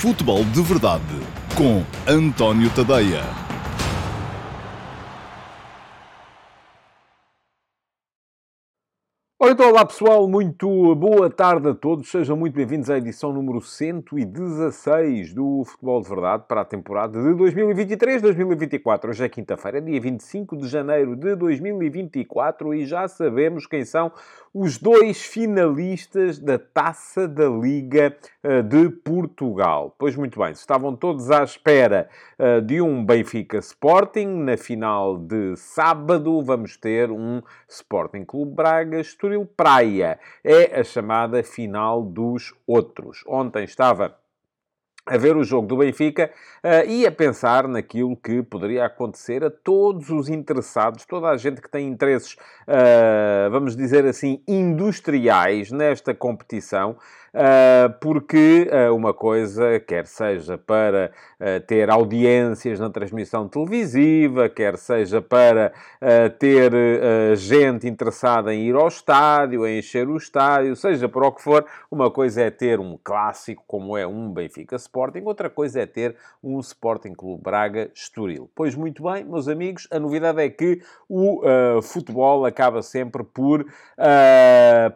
Futebol de Verdade com António Tadeia. Então, olá pessoal, muito boa tarde a todos, sejam muito bem-vindos à edição número 116 do Futebol de Verdade para a temporada de 2023-2024. Hoje é quinta-feira, dia 25 de janeiro de 2024 e já sabemos quem são os dois finalistas da Taça da Liga uh, de Portugal. Pois muito bem, estavam todos à espera uh, de um Benfica Sporting. Na final de sábado vamos ter um Sporting Clube Braga Estoril Praia. É a chamada final dos outros. Ontem estava a ver o jogo do Benfica uh, e a pensar naquilo que poderia acontecer a todos os interessados, toda a gente que tem interesses, uh, vamos dizer assim, industriais nesta competição. Uh, porque uh, uma coisa, quer seja para uh, ter audiências na transmissão televisiva, quer seja para ter gente interessada em ir ao estádio, em encher o estádio, seja por o que for, uma coisa é ter um clássico como é um Benfica Sporting, outra coisa é ter um Sporting Clube Braga Estoril. Pois muito bem, meus amigos, a novidade é que o futebol acaba sempre por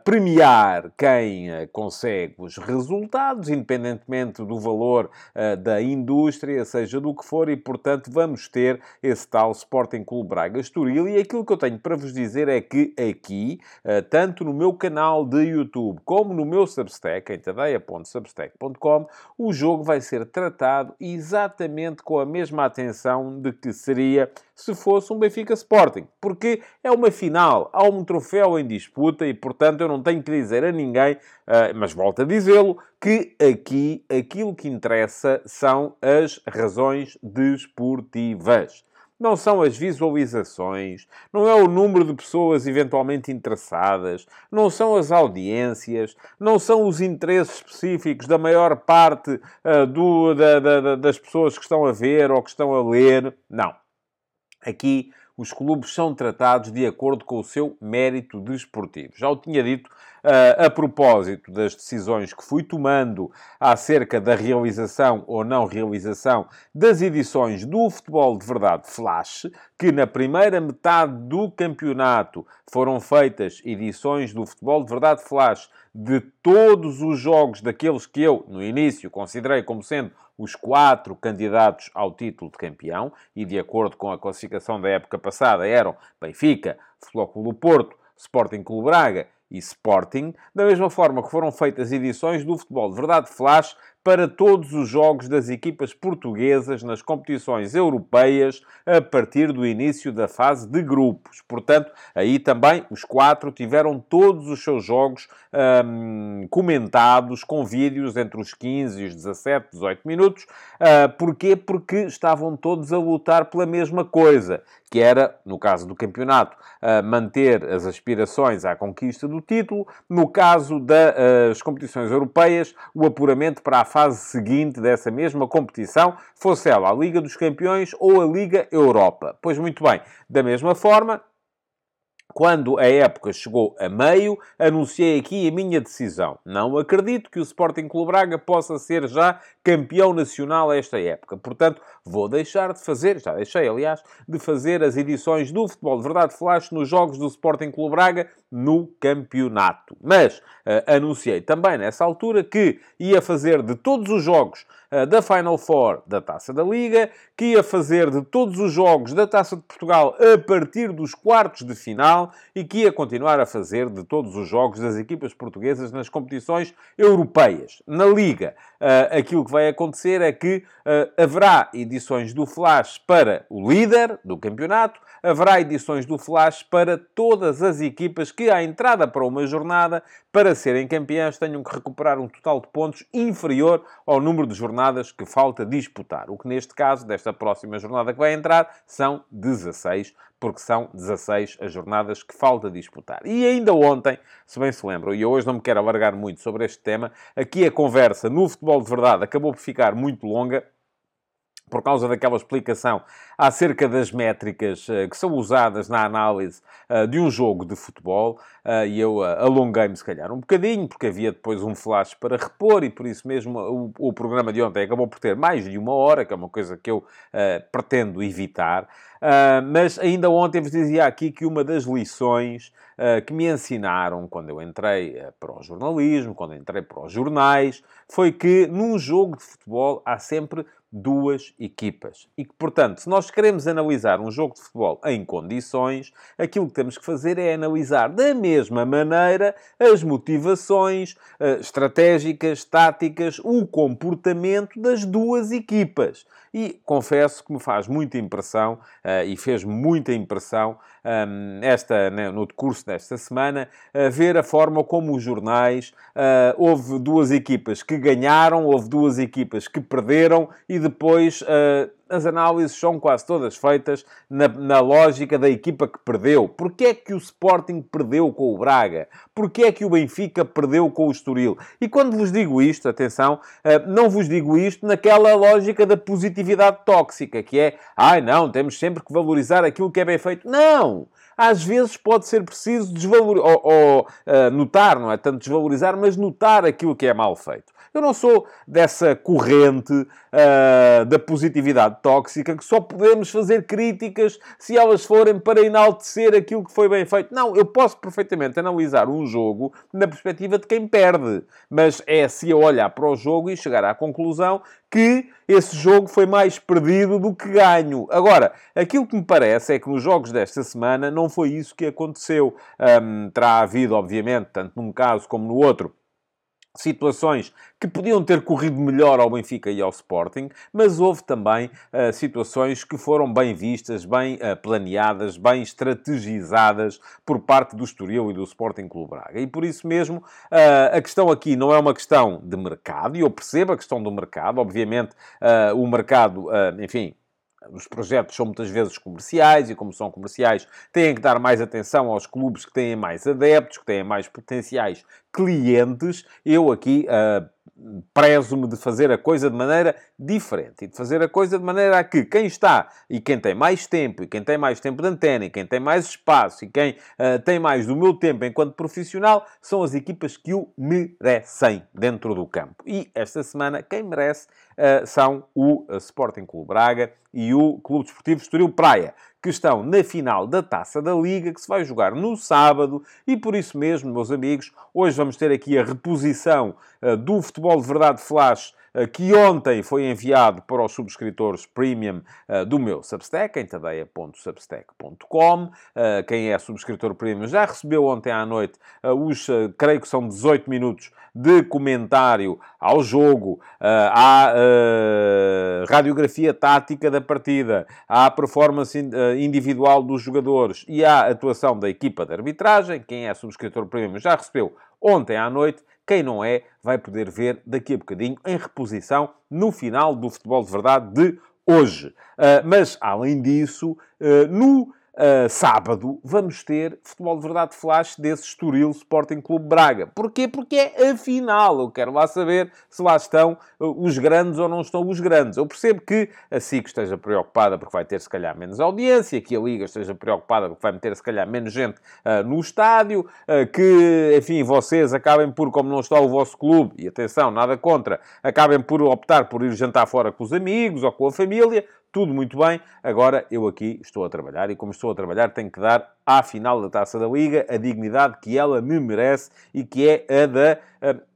premiar quem consegue os resultados, independentemente do valor uh, da indústria, seja do que for, e portanto vamos ter esse tal Sporting Clube Braga Estoril. E aquilo que eu tenho para vos dizer é que aqui, uh, tanto no meu canal de YouTube como no meu Substack, em tadeia.substack.com, o jogo vai ser tratado exatamente com a mesma atenção de que seria se fosse um Benfica Sporting, porque é uma final, há um troféu em disputa e, portanto, eu não tenho que dizer a ninguém, uh, mas volto a dizê-lo, que aqui aquilo que interessa são as razões desportivas. Não são as visualizações, não é o número de pessoas eventualmente interessadas, não são as audiências, não são os interesses específicos da maior parte uh, do, da, da, das pessoas que estão a ver ou que estão a ler. Não. Aqui os clubes são tratados de acordo com o seu mérito desportivo. Já o tinha dito uh, a propósito das decisões que fui tomando acerca da realização ou não realização das edições do Futebol de Verdade Flash, que na primeira metade do campeonato foram feitas edições do Futebol de Verdade Flash de todos os jogos daqueles que eu, no início, considerei como sendo os quatro candidatos ao título de campeão, e de acordo com a classificação da época passada eram Benfica, Futebol Clube do Porto, Sporting Clube Braga e Sporting, da mesma forma que foram feitas edições do Futebol de Verdade Flash para todos os jogos das equipas portuguesas nas competições europeias a partir do início da fase de grupos. Portanto, aí também os quatro tiveram todos os seus jogos hum, comentados com vídeos entre os 15 e os 17, 18 minutos. Uh, porquê? Porque estavam todos a lutar pela mesma coisa, que era, no caso do campeonato, uh, manter as aspirações à conquista do título. No caso das uh, competições europeias, o apuramento para a fase seguinte dessa mesma competição, fosse ela a Liga dos Campeões ou a Liga Europa. Pois muito bem, da mesma forma, quando a época chegou a meio, anunciei aqui a minha decisão. Não acredito que o Sporting Clube Braga possa ser já campeão nacional esta época. Portanto, vou deixar de fazer, já deixei, aliás, de fazer as edições do Futebol de Verdade Flash nos jogos do Sporting Clube Braga no campeonato. Mas uh, anunciei também nessa altura que ia fazer de todos os jogos da Final Four da Taça da Liga, que ia fazer de todos os jogos da Taça de Portugal a partir dos quartos de final e que ia continuar a fazer de todos os jogos das equipas portuguesas nas competições europeias. Na Liga, uh, aquilo que vai acontecer é que haverá edições do Flash para o líder do campeonato, haverá edições do Flash para todas as equipas que, à entrada para uma jornada, para serem campeãs, tenham que recuperar um total de pontos inferior ao número de jornadas que falta disputar. O que, neste caso, desta próxima jornada que vai entrar, são 16, porque são 16 as jornadas que falta disputar. E ainda ontem, se bem se lembram, e hoje não me quero alargar muito sobre este tema, aqui a conversa no futebol de verdade acabou por ficar muito longa por causa daquela explicação acerca das métricas uh, que são usadas na análise uh, de um jogo de futebol. Uh, e eu alonguei-me, se calhar, um bocadinho, porque havia depois um flash para repor, e por isso mesmo o, o, programa de ontem acabou por ter mais de uma hora, que é uma coisa que eu pretendo evitar. Mas ainda ontem vos dizia aqui que uma das lições que me ensinaram quando eu entrei para o jornalismo, quando entrei para os jornais, foi que num jogo de futebol há sempre duas equipas. E que, portanto, se nós queremos analisar um jogo de futebol em condições, aquilo que temos que fazer é analisar da mesma maneira as motivações uh, estratégicas, táticas, o comportamento das duas equipas. E confesso que me faz muita impressão, uh, e fez muita impressão, esta, né, no decurso desta semana, ver a forma como os jornais, uh, houve duas equipas que ganharam, houve duas equipas que perderam, e depois as análises são quase todas feitas na, na, lógica da equipa que perdeu. Porquê é que o Sporting perdeu com o Braga? Porquê é que o Benfica perdeu com o Estoril? E quando vos digo isto, atenção, eh, não vos digo isto naquela lógica da positividade tóxica, que é, ai não, temos sempre que valorizar aquilo que é bem feito. Não! não às vezes pode ser preciso desvalorizar, ou, ou uh, notar, não é tanto desvalorizar, mas notar aquilo que é mal feito. Eu não sou dessa corrente uh, da positividade tóxica que só podemos fazer críticas se elas forem para enaltecer aquilo que foi bem feito. Não, eu posso perfeitamente analisar um jogo na perspectiva de quem perde, mas é se eu olhar para o jogo e chegar à conclusão que esse jogo foi mais perdido do que ganho. Agora, aquilo que me parece é que nos jogos desta semana não foi isso que aconteceu. Um, terá havido, obviamente, tanto num caso como no outro, situações que podiam ter corrido melhor ao Benfica e ao Sporting, mas houve também uh, situações que foram bem vistas, bem uh, planeadas, bem estrategizadas por parte do Estoril e do Sporting Clube Braga. E por isso mesmo, uh, a questão aqui não é uma questão de mercado, e eu percebo a questão do mercado, obviamente o mercado, enfim, os projetos são muitas vezes comerciais e, como são comerciais, têm que dar mais atenção aos clubes que têm mais adeptos, que têm mais potenciais clientes. Eu aqui uh, prezo-me de fazer a coisa de maneira diferente e de fazer a coisa de maneira a que quem está e quem tem mais tempo e quem tem mais tempo de antena e quem tem mais espaço e quem uh, tem mais do meu tempo enquanto profissional são as equipas que o merecem dentro do campo. E esta semana quem merece são o Sporting Clube Braga e o Clube Desportivo Estoril Praia que estão na final da Taça da Liga, que se vai jogar no sábado, e por isso mesmo, meus amigos, hoje vamos ter aqui a reposição uh, do Futebol de Verdade Flash que ontem foi enviado para os subscritores premium uh, do meu Substack, em tadeia.substack.com. quem é subscritor premium já recebeu ontem à noite os, creio que são 18 minutos de comentário ao jogo, à radiografia tática da partida, à performance individual dos jogadores e à atuação da equipa de arbitragem. Quem é subscritor premium já recebeu ontem à noite. Quem não é, vai poder ver daqui a bocadinho em reposição no final do Futebol de Verdade de hoje. mas, além disso, no Uh, sábado vamos ter futebol de verdade flash desse Estoril Sporting Clube Braga. Porquê? Porque é a final. Eu quero lá saber se lá estão uh, os grandes ou não estão os grandes. Eu percebo que a SIC esteja preocupada porque vai ter se calhar menos audiência, que a Liga esteja preocupada porque vai meter se calhar menos gente uh, no estádio, que, enfim, vocês acabem por, como não está o vosso clube, e atenção, nada contra, acabem por optar por ir jantar fora com os amigos ou com a família tudo muito bem. Agora eu aqui estou a trabalhar e, como estou a trabalhar, tenho que dar à final da taça da Liga a dignidade que ela me merece e que é a da.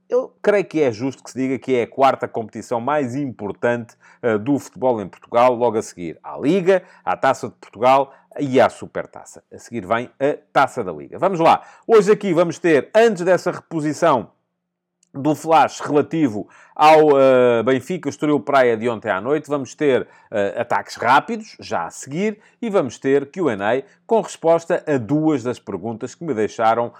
Eu creio que é justo que se diga que é a quarta competição mais importante uh, do futebol em Portugal, logo a seguir à Liga, à Taça de Portugal e à Supertaça. A seguir vem a Taça da Liga. Vamos lá. Hoje aqui vamos ter, antes dessa reposição do flash relativo ao uh, Benfica Estoril Praia de ontem à noite. Vamos ter uh, ataques rápidos, já a seguir, e vamos ter Q&A com resposta a duas das perguntas que me deixaram uh,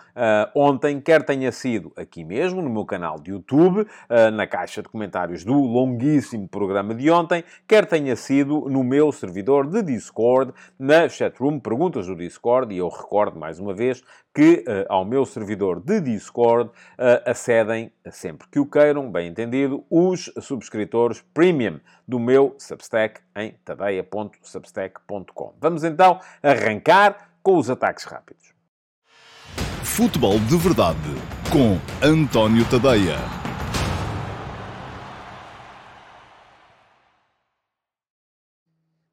ontem, quer tenha sido aqui mesmo, no meu canal de YouTube, na caixa de comentários do longuíssimo programa de ontem, quer tenha sido no meu servidor de Discord, na chatroom Perguntas do Discord, e eu recordo mais uma vez que ao meu servidor de Discord acedem, sempre que o queiram, bem entendido, os subscritores premium do meu Substack em tadeia.substack.com. Vamos então arrancar com os ataques rápidos. Futebol de Verdade com António Tadeia.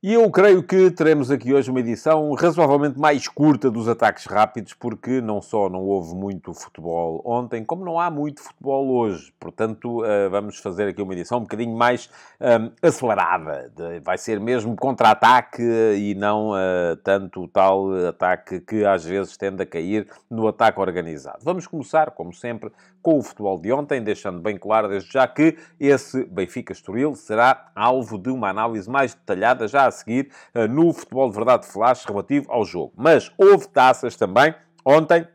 E eu creio que teremos aqui hoje uma edição razoavelmente mais curta dos ataques rápidos, porque não só não houve muito futebol ontem, como não há muito futebol hoje. Portanto, eh, vamos fazer aqui uma edição um bocadinho mais um, ehm, acelerada. Vai ser mesmo contra-ataque e não uh, tanto tal ataque que às vezes tende a cair no ataque organizado. Vamos começar, como sempre, com o futebol de ontem, deixando bem claro desde já que esse Benfica-Estoril será alvo de uma análise mais detalhada já a seguir eh, no Futebol de Verdade Flash relativo ao jogo. Mas houve taças também ontem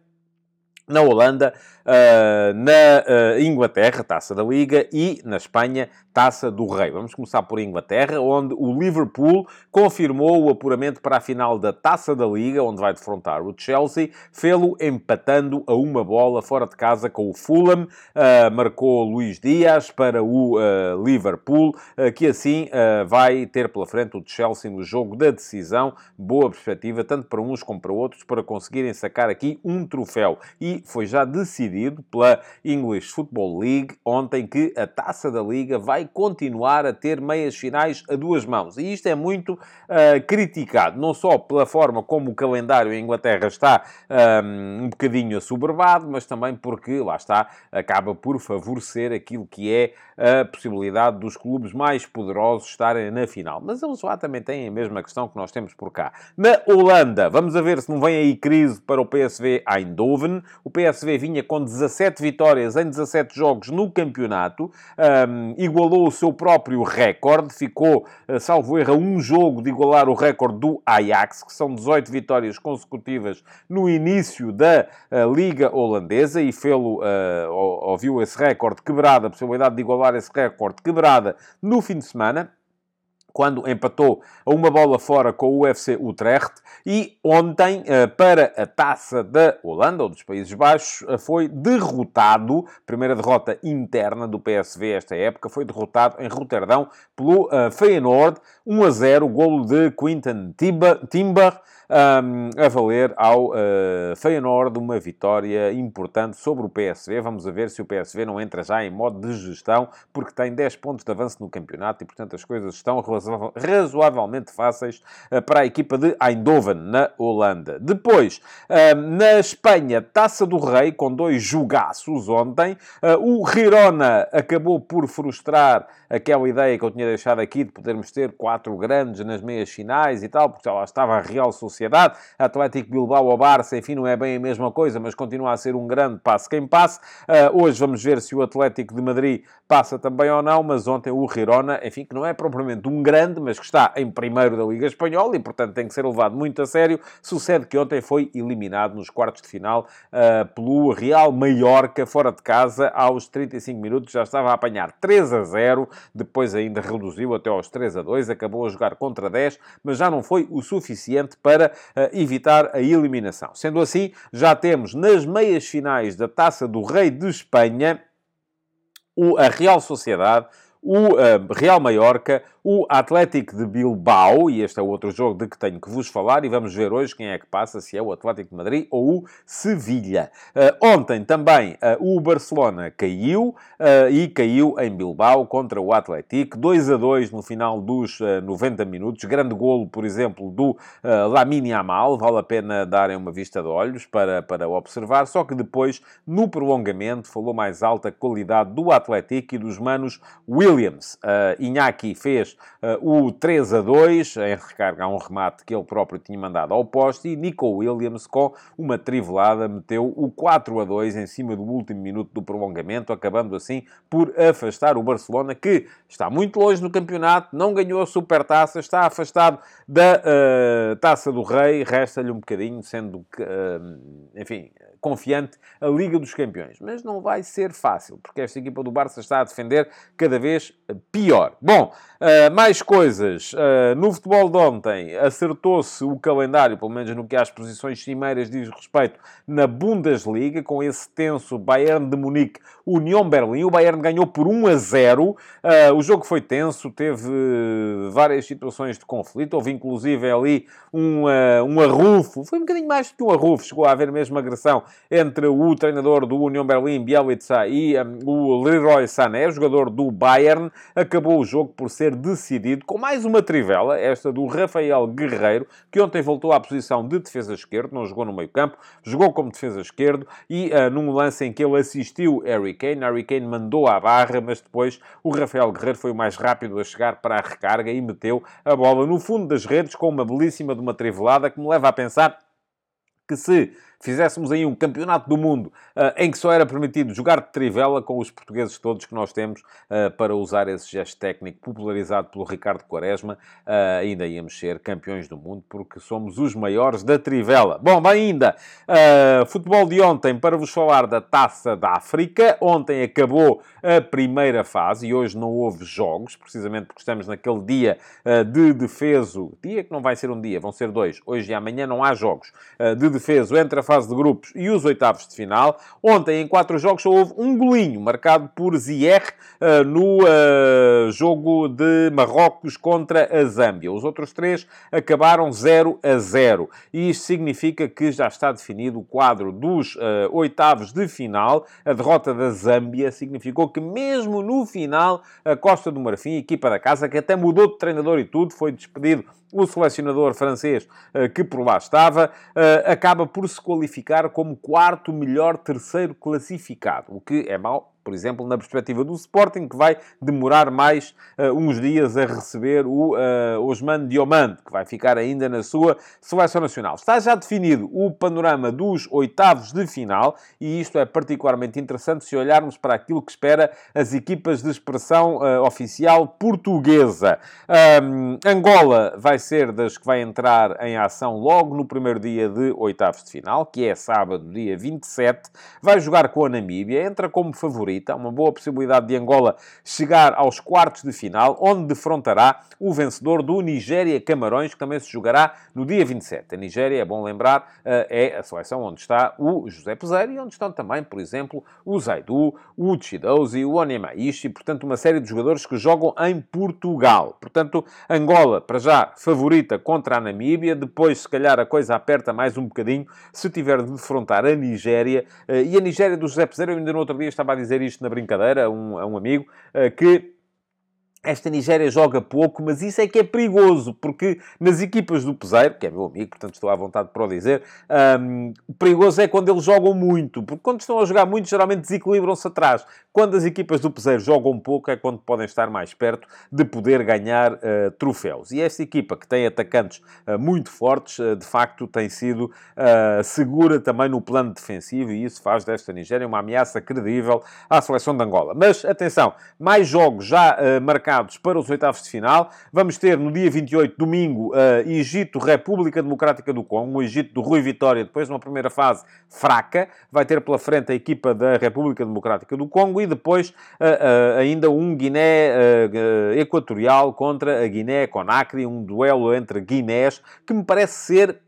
na Holanda, uh, na uh, Inglaterra, Taça da Liga, e na Espanha, Taça do Rei. Vamos começar por Inglaterra, onde o Liverpool confirmou o apuramento para a final da Taça da Liga, onde vai defrontar o Chelsea, fê-lo empatando a uma bola fora de casa com o Fulham. Uh, marcou Luís Dias para o Liverpool, que assim vai ter pela frente o Chelsea no jogo da decisão. Boa perspectiva, tanto para uns como para outros, para conseguirem sacar aqui um troféu. E foi já decidido pela English Football League ontem que a Taça da Liga vai continuar a ter meias finais a duas mãos. E isto é muito uh, criticado, não só pela forma como o calendário em Inglaterra está um, um bocadinho assoberbado, mas também porque, lá está, acaba por favorecer aquilo que é a possibilidade dos clubes mais poderosos estarem na final. Mas eles lá também têm a mesma questão que nós temos por cá. Na Holanda, vamos a ver se não vem aí crise para o PSV Eindhoven. O PSV vinha com 17 vitórias em 17 jogos no campeonato, um, igualou o seu próprio recorde, ficou, eh, salvo erro, um jogo de igualar o recorde do Ajax, que são 18 vitórias consecutivas no início da uh, Liga Holandesa, e fê-lo, uh, ouviu esse recorde quebrado, a possibilidade de igualar esse recorde quebrada no fim de semana quando empatou a uma bola fora com o UFC Utrecht e ontem, eh, para a taça da Holanda, ou dos Países Baixos, eh, foi derrotado, primeira derrota interna do PSV esta época, foi derrotado em Roterdão pelo eh, Feyenoord, 1 a 0, golo de Quinten Timber, um, a valer ao uh, Feyenoord uma vitória importante sobre o PSV. Vamos a ver se o PSV não entra já em modo de gestão, porque tem 10 pontos de avanço no campeonato e, portanto, as coisas estão razoavelmente fáceis uh, para a equipa de Eindhoven, na Holanda. Depois, uh, na Espanha, Taça do Rei, com dois jogaços ontem. Uh, o Girona acabou por frustrar aquela ideia que eu tinha deixado aqui de podermos ter quatro grandes nas meias finais e tal, porque lá estava a Real Sociedade, Atlético Bilbao ou Barça, enfim, não é bem a mesma coisa, mas continua a ser um grande passo quem passe. Uh, hoje vamos ver se o Atlético de Madrid passa também ou não, mas ontem o Girona, enfim, que não é propriamente um grande, mas que está em primeiro da Liga Espanhola e, portanto, tem que ser levado muito a sério. Sucede que ontem foi eliminado nos quartos de final uh, pelo Real Mallorca, fora de casa, aos 35 minutos, já estava a apanhar 3 a 0, depois ainda reduziu até aos 3 a 2, acabou a jogar contra 10, mas já não foi o suficiente para uh, evitar a eliminação. Sendo assim, já temos nas meias finais da Taça do Rei de Espanha o, a Real Sociedade, o uh, Real Mallorca, o Atlético de Bilbao, e este é outro jogo de que tenho que vos falar, e vamos ver hoje quem é que passa, se é o Atlético de Madrid ou o Sevilha. Uh, ontem também uh, o Barcelona caiu, uh, e caiu em Bilbao contra o Atlético, 2 a 2 no final dos 90 minutos, grande golo, por exemplo, do Lamine Yamal, vale a pena darem uma vista de olhos para, para observar, só que depois, no prolongamento, falou mais alta qualidade do Atlético e dos manos Williams. Uh, Iñaki uh, o 3 a 2, em recarga a um remate que ele próprio tinha mandado ao poste, e Nico Williams, com uma trivelada, meteu o 4 a 2 em cima do último minuto do prolongamento, acabando assim por afastar o Barcelona, que está muito longe no campeonato, não ganhou a supertaça, está afastado da uh, Taça do Rei, resta-lhe um bocadinho, sendo que, uh, enfim, confiante a Liga dos Campeões. Mas não vai ser fácil, porque esta equipa do Barça está a defender cada vez vez pior. Bom, uh, mais coisas. Uh, no futebol de ontem, acertou-se o calendário, pelo menos no que às posições cimeiras diz respeito, na Bundesliga, com esse tenso Bayern de Munique, União Berlim. O Bayern ganhou por 1 a 0. Uh, o jogo foi tenso, teve várias situações de conflito. Houve inclusive ali um, um arrufo, foi um bocadinho mais do que um arrufo, chegou a haver mesmo agressão entre o treinador do União Berlim, Bielitsa, e um, o Leroy Sané, jogador do Bayern acabou o jogo por ser decidido com mais uma trivela, esta do Rafael Guerreiro, que ontem voltou à posição de defesa esquerdo, não jogou no meio campo, jogou como defesa esquerdo e uh, num lance em que ele assistiu Harry Kane, Harry Kane mandou à barra, mas depois o Rafael Guerreiro foi o mais rápido a chegar para a recarga e meteu a bola no fundo das redes com uma belíssima de uma trivelada que me leva a pensar que se fizéssemos aí um campeonato do mundo uh, em que só era permitido jogar de trivela com os portugueses todos que nós temos uh, para usar esse gesto técnico popularizado pelo Ricardo Quaresma, uh, ainda íamos ser campeões do mundo porque somos os maiores da trivela. Bom, bem ainda, futebol de ontem para vos falar da Taça da África. Ontem acabou a primeira fase e hoje não houve jogos, precisamente porque estamos naquele dia de defeso, dia que não vai ser um dia, vão ser dois. Hoje e amanhã não há jogos de defeso entre a fase de grupos e os oitavos de final. Ontem, em quatro jogos, só houve um golinho marcado por Ziyech uh, no uh, jogo de Marrocos contra a Zâmbia. Os outros três acabaram 0 a 0. E isto significa que já está definido o quadro dos uh, oitavos de final. A derrota da Zâmbia significou que, mesmo no final, a Costa do Marfim, equipa da casa, que até mudou de treinador e tudo, foi despedido o selecionador francês eh, que por lá estava, eh, acaba por se qualificar como quarto melhor terceiro classificado, o que é mau por exemplo, na perspectiva do Sporting, que vai demorar mais uh, uns dias a receber o uh, Osman Diomande, que vai ficar ainda na sua seleção nacional. Está já definido o panorama dos oitavos de final, e isto é particularmente interessante se olharmos para aquilo que espera as equipas de expressão uh, oficial portuguesa. Um, Angola vai ser das que vai entrar em ação logo no primeiro dia de oitavos de final, que é sábado, dia 27. Vai jogar com a Namíbia, entra como favorito favorita, uma boa possibilidade de Angola chegar aos quartos de final, onde defrontará o vencedor do Nigéria-Camarões, que também se jogará no dia 27. A Nigéria, é bom lembrar, eh, é a seleção onde está o José Peseiro e onde estão também, por exemplo, o Zaidu, o Chidozi, o Onyemaishi, portanto, uma série de jogadores que jogam em Portugal. Portanto, Angola, para já, favorita contra a Namíbia, depois, se calhar, a coisa aperta mais um bocadinho se tiver de defrontar a Nigéria. Eh, e a Nigéria do José Peseiro, eu ainda no outro dia estava a dizer isto na brincadeira a um, a um amigo, uh, que esta Nigéria joga pouco, mas isso é que é perigoso, porque nas equipas do Peseiro, que é meu amigo, portanto estou à vontade para o dizer, um, perigoso é quando eles jogam muito, porque quando estão a jogar muito, geralmente desequilibram-se atrás. Quando as equipas do Peseiro jogam pouco, é quando podem estar mais perto de poder ganhar uh, troféus. E esta equipa, que tem atacantes uh, muito fortes, uh, de facto tem sido segura também no plano defensivo, e isso faz desta Nigéria uma ameaça credível à seleção de Angola. Mas atenção, mais jogos já marcados para os oitavos de final. Vamos ter no dia 28, domingo, uh, Egito, República Democrática do Congo, o Egito do Rui Vitória, depois numa primeira fase fraca. Vai ter pela frente a equipa da República Democrática do Congo e depois uh, uh, ainda um Guiné Equatorial contra a Guiné Conakry, um duelo entre Guinés, que me parece ser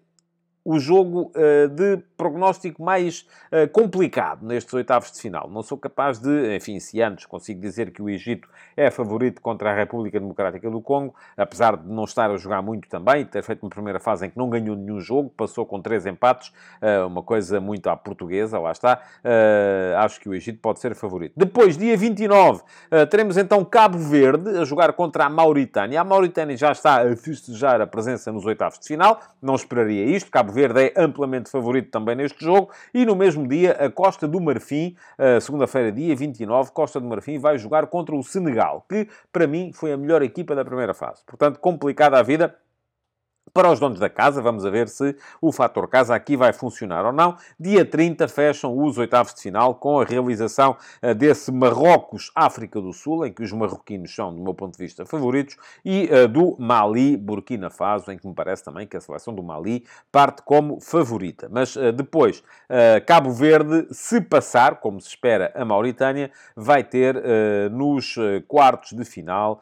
o jogo uh, de prognóstico mais uh, complicado nestes oitavos de final. Não sou capaz de, enfim, se antes consigo dizer que o Egito é favorito contra a República Democrática do Congo, apesar de não estar a jogar muito também, ter feito uma primeira fase em que não ganhou nenhum jogo, passou com três empates, uh, uma coisa muito à portuguesa, lá está. acho que o Egito pode ser favorito. Depois, dia 29, teremos então Cabo Verde a jogar contra a Mauritânia. A Mauritânia já está a festejar a presença nos oitavos de final, não esperaria isto. Cabo Verde é amplamente favorito também neste jogo. E no mesmo dia, a Costa do Marfim, segunda-feira, dia 29, Costa do Marfim vai jogar contra o Senegal, que para mim foi a melhor equipa da primeira fase. Portanto, complicada a vida para os donos da casa, vamos a ver se o fator casa aqui vai funcionar ou não. Dia 30 fecham os oitavos de final com a realização uh, desse Marrocos-África do Sul, em que os marroquinos são, do meu ponto de vista, favoritos, e uh, do Mali-Burkina Faso, em que me parece também que a seleção do Mali parte como favorita. Mas uh, depois, Cabo Verde, se passar, como se espera, a Mauritânia, vai ter nos quartos de final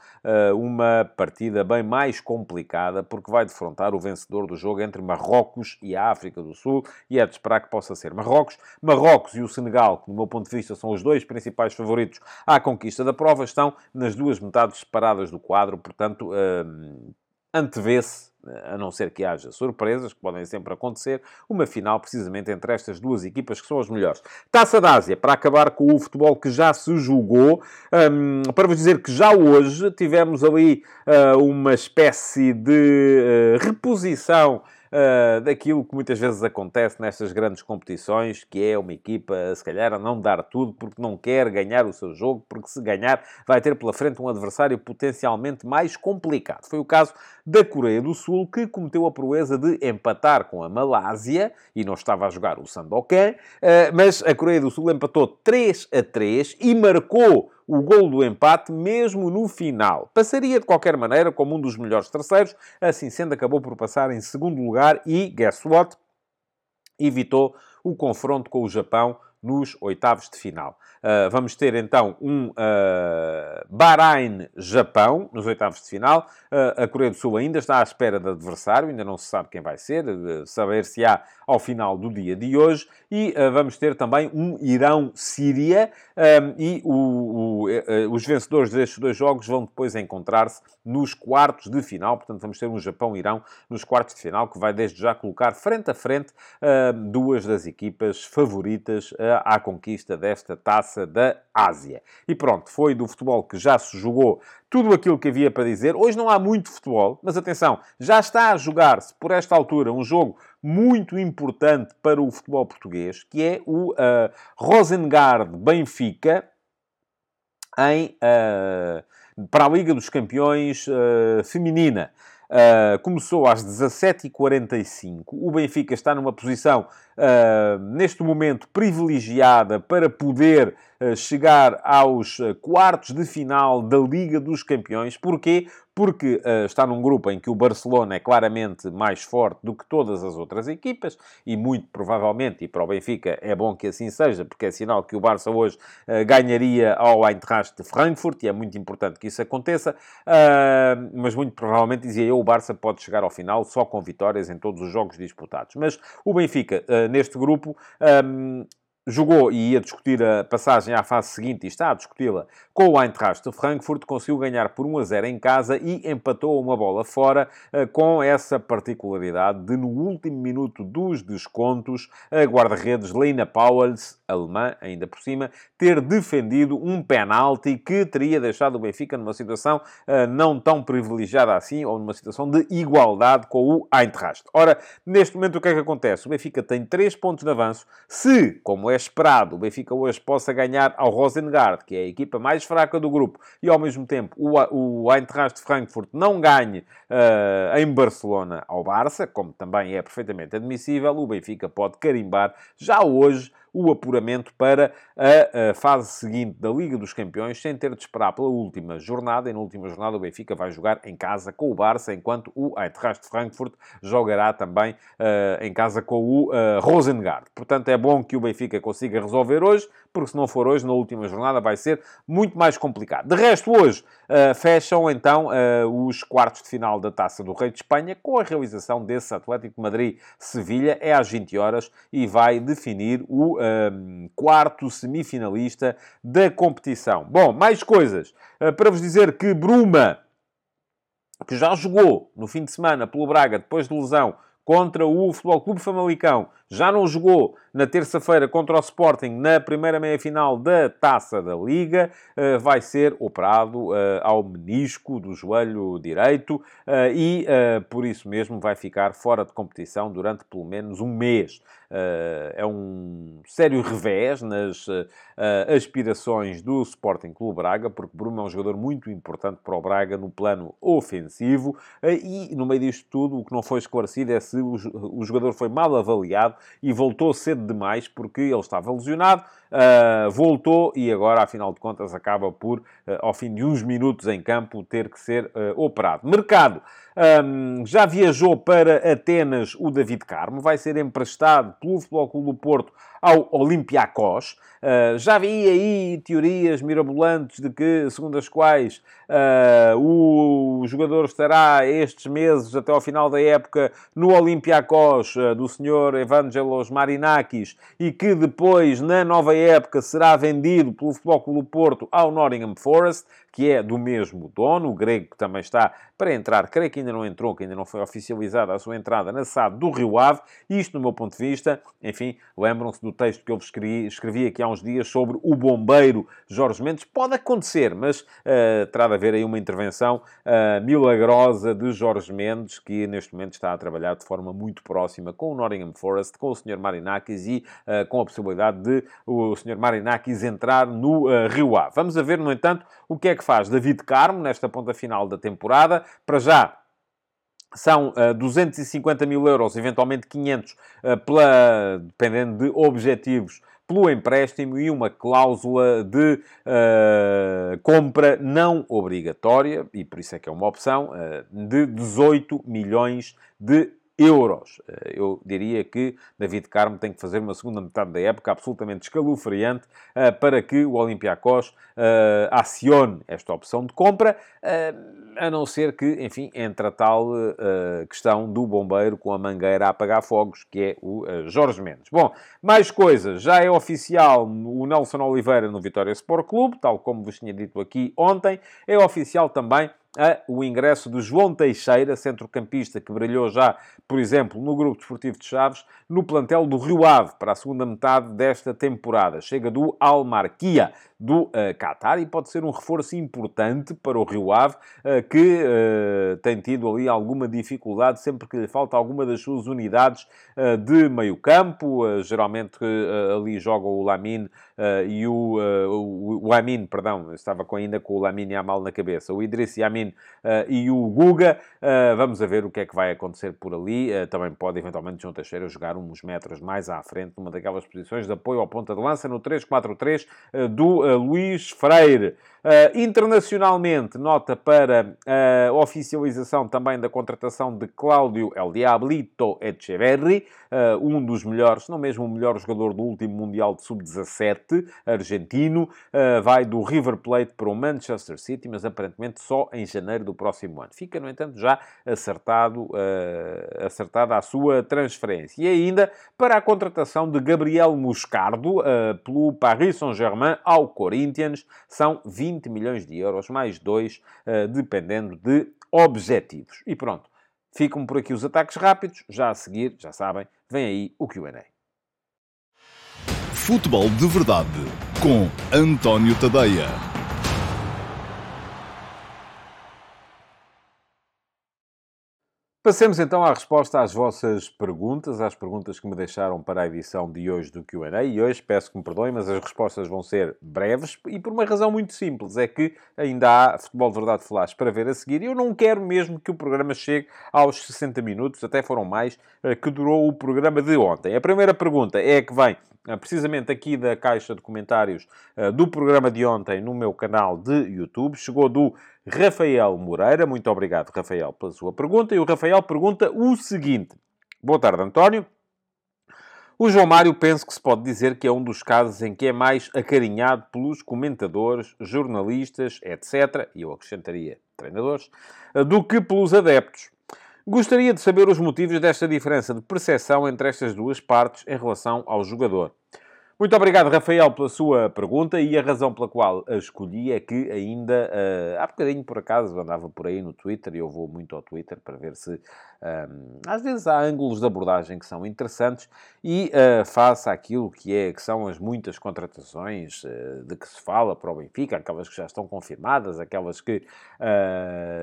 uma partida bem mais complicada, porque vai defrontar o vencedor do jogo entre Marrocos e a África do Sul, e é de esperar que possa ser Marrocos. Marrocos e o Senegal, que, no meu ponto de vista, são os dois principais favoritos à conquista da prova, estão nas duas metades separadas do quadro, portanto, hum, antevê-se a não ser que haja surpresas, que podem sempre acontecer, uma final precisamente entre estas duas equipas que são as melhores. Taça da Ásia, para acabar com o futebol que já se jogou, um, para vos dizer que já hoje tivemos ali uh, uma espécie de uh, reposição uh, daquilo que muitas vezes acontece nestas grandes competições, que é uma equipa, se calhar, a não dar tudo porque não quer ganhar o seu jogo, porque se ganhar vai ter pela frente um adversário potencialmente mais complicado. Foi o caso da Coreia do Sul, que cometeu a proeza de empatar com a Malásia, e não estava a jogar o Sandokan, uh, mas a Coreia do Sul empatou 3 a 3 e marcou o gol do empate mesmo no final. Passaria de qualquer maneira como um dos melhores terceiros, assim sendo acabou por passar em segundo lugar e, guess what? Evitou o confronto com o Japão nos oitavos de final. Uh, vamos ter então um uh, Bahrein-Japão nos oitavos de final. Uh, a Coreia do Sul ainda está à espera do adversário, ainda não se sabe quem vai ser, saber se há ao final do dia de hoje. E vamos ter também um Irão-Síria um, e o, o, os vencedores destes dois jogos vão depois encontrar-se nos quartos de final. Portanto, vamos ter um Japão-Irão nos quartos de final, que vai desde já colocar frente a frente duas das equipas favoritas à conquista desta taça da Ásia. E pronto, foi do futebol que já se jogou tudo aquilo que havia para dizer. Hoje não há muito futebol, mas atenção, já está a jogar-se por esta altura um jogo muito importante para o futebol português, que é o uh, Rosengard Benfica em, uh, para a Liga dos Campeões uh, feminina. Uh, começou às 17h45. O Benfica está numa posição, uh, neste momento, privilegiada para poder uh, chegar aos quartos de final da Liga dos Campeões. Porquê? Porque uh, está num grupo em que o Barcelona é claramente mais forte do que todas as outras equipas e muito provavelmente, e para o Benfica é bom que assim seja, porque é sinal que o Barça hoje uh, ganharia ao Eintracht de Frankfurt e é muito importante que isso aconteça, uh, mas muito provavelmente, dizia eu, o Barça pode chegar ao final só com vitórias em todos os jogos disputados. Mas o Benfica, neste grupo, um, jogou e ia discutir a passagem à fase seguinte e está a discuti-la com o Eintracht de Frankfurt, conseguiu ganhar por 1 a 0 em casa e empatou uma bola fora, eh, com essa particularidade de, no último minuto dos descontos, a guarda-redes Lena Powells, alemã, ainda por cima, ter defendido um penalti que teria deixado o Benfica numa situação uh, não tão privilegiada assim, ou numa situação de igualdade com o Eintracht. Ora, neste momento o que é que acontece? O Benfica tem 3 pontos de avanço. Se, como é esperado, o Benfica hoje possa ganhar ao Rosengard, que é a equipa mais fraca do grupo, e ao mesmo tempo o, o Eintracht Frankfurt não ganhe uh, em Barcelona ao Barça, como também é perfeitamente admissível, o Benfica pode carimbar já hoje o apuramento para a, a, fase seguinte da Liga dos Campeões, sem ter de esperar pela última jornada. E na última jornada o Benfica vai jogar em casa com o Barça, enquanto o Eintracht Frankfurt jogará também uh, em casa com o uh, Rosengard. Portanto, é bom que o Benfica consiga resolver hoje, porque se não for hoje, na última jornada, vai ser muito mais complicado. De resto, hoje uh, fecham então os quartos de final da Taça do Rei de Espanha com a realização desse Atlético de Madrid-Sevilha. É às 20 horas e vai definir o um, quarto semifinalista da competição. Bom, mais coisas. Uh, para vos dizer que Bruma, que já jogou no fim de semana pelo Braga, depois de lesão, contra o Futebol Clube Famalicão. Já não jogou na terça-feira contra o Sporting na primeira meia-final da Taça da Liga. Uh, vai ser operado uh, ao menisco do joelho direito uh, e, por isso mesmo, vai ficar fora de competição durante pelo menos um mês. É um sério revés nas aspirações do Sporting Clube Braga, porque Bruno é um jogador muito importante para o Braga no plano ofensivo e, no meio disto tudo, o que não foi esclarecido é se o jogador foi mal avaliado e voltou cedo demais porque ele estava lesionado, uh, voltou e agora, afinal de contas, acaba por, uh, ao fim de uns minutos em campo, ter que ser uh, operado. Mercado. Um, já viajou para Atenas o David Carmo, vai ser emprestado pelo Futebol Clube do Porto ao Olympiacos. Uh, já vi aí teorias mirabolantes de que, segundo as quais uh, o jogador estará estes meses, até ao final da época, no Olympiacos uh, do senhor Evangelos Marinakis e que depois, na nova época, será vendido pelo Futebol Clube Porto ao Nottingham Forest que é do mesmo dono, o grego que também está para entrar, creio que ainda não entrou, que ainda não foi oficializada a sua entrada na SAD do Rio Ave. Isto, no meu ponto de vista, enfim, lembram-se do texto que eu escrevi, escrevi aqui há uns dias sobre o bombeiro Jorge Mendes. Pode acontecer, mas uh, terá de haver aí uma intervenção uh, milagrosa de Jorge Mendes, que neste momento está a trabalhar de forma muito próxima com o Nottingham Forest, com o Sr. Marinakis e uh, com a possibilidade de o Sr. Marinakis entrar no Rio Ave. Vamos a ver, no entanto, o que é que faz David Carmo nesta ponta final da temporada. Para já, são uh, 250 mil euros, eventualmente 500, uh, pela, dependendo de objetivos, pelo empréstimo e uma cláusula de uh, compra não obrigatória, e por isso é que é uma opção, de 18 milhões de euros. Eh, eu diria que David Carmo tem que fazer uma segunda metade da época absolutamente escalofriante eh, para que o Olympiacos eh, acione esta opção de compra, a não ser que, enfim, entre a tal questão do bombeiro com a mangueira a apagar fogos, que é o Jorge Mendes. Bom, mais coisas. Já é oficial o Nelson Oliveira no Vitória Sport Clube, tal como vos tinha dito aqui ontem. É oficial também a o ingresso de João Teixeira, centrocampista que brilhou já, por exemplo, no Grupo Desportivo de Chaves, no plantel do Rio Ave para a segunda metade desta temporada. Chega do Almarquia do uh, Qatar e pode ser um reforço importante para o Rio Ave, uh, que uh, tem tido ali alguma dificuldade sempre que lhe falta alguma das suas unidades de meio campo. geralmente ali joga o Lamin e o, o, o Amin, perdão, estava ainda com o Lamin e Amal na cabeça. O Idriss Yamin e o Guga. vamos a ver o que é que vai acontecer por ali. também pode eventualmente João Teixeira jogar uns metros mais à frente, numa daquelas posições de apoio ao ponta de lança no 3-4-3 do Luís Freire. Uh, internacionalmente, nota para a oficialização também da contratação de Cláudio El Diablito Echeverri, uh, um dos melhores, não mesmo o melhor jogador do último Mundial de Sub-17, argentino. Uh, vai do River Plate para o Manchester City, mas aparentemente só em janeiro do próximo ano. Fica, no entanto, já acertado, acertada a sua transferência. E ainda para a contratação de Gabriel Moscardo pelo Paris Saint-Germain ao Corinthians, são 20 20 milhões de euros, mais dois, uh, dependendo de objetivos. E pronto. Ficam por aqui os ataques rápidos. Já a seguir, já sabem, vem aí o QA. Futebol de Verdade com António Tadeia. Passemos então à resposta às vossas perguntas, às perguntas que me deixaram para a edição de hoje do QA. E hoje peço que me perdoem, mas as respostas vão ser breves e por uma razão muito simples: é que ainda há Futebol de Verdade Flash para ver a seguir e eu não quero mesmo que o programa chegue aos 60 minutos, até foram mais, eh, que durou o programa de ontem. A primeira pergunta é que vem eh, precisamente aqui da caixa de comentários eh, do programa de ontem no meu canal de YouTube. Chegou do Rafael Moreira. Muito obrigado, Rafael, pela sua pergunta. E o Rafael pergunta o seguinte: Boa tarde, António. O João Mário penso que se pode dizer que é um dos casos em que é mais acarinhado pelos comentadores, jornalistas, etc., e eu acrescentaria treinadores, do que pelos adeptos. Gostaria de saber os motivos desta diferença de percepção entre estas duas partes em relação ao jogador. Muito obrigado, Rafael, pela sua pergunta e a razão pela qual a escolhi é que ainda uh, há bocadinho, por acaso, andava por aí no Twitter e eu vou muito ao Twitter para ver se um, às vezes há ângulos de abordagem que são interessantes e uh, face àquilo que, é, que são as muitas contratações uh, de que se fala para o Benfica, aquelas que já estão confirmadas, aquelas que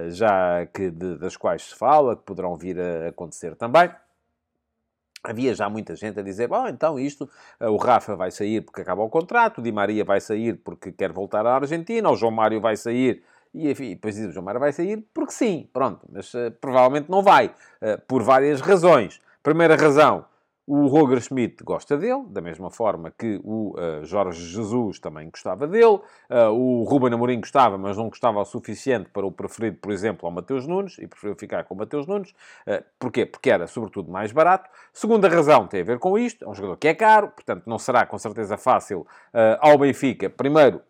já que de, das quais se fala, que poderão vir a acontecer também. Havia já muita gente a dizer, bom, então isto, eh, o Rafa vai sair porque acaba o contrato, o Di Maria vai sair porque quer voltar à Argentina, o João Mário vai sair, e enfim, depois diz o João Mário vai sair porque sim, pronto, mas uh, provavelmente não vai, uh, por várias razões. Primeira razão, o Roger Schmidt gosta dele, da mesma forma que o uh, Jorge Jesus também gostava dele. Uh, o Ruben Amorim gostava, mas não gostava o suficiente para o preferido, por exemplo, ao Mateus Nunes, e preferiu ficar com o Mateus Nunes. Uh, porquê? Porque era, sobretudo, mais barato. Segunda razão tem a ver com isto. É um jogador que é caro, portanto, não será, com certeza, fácil ao Benfica, primeiro,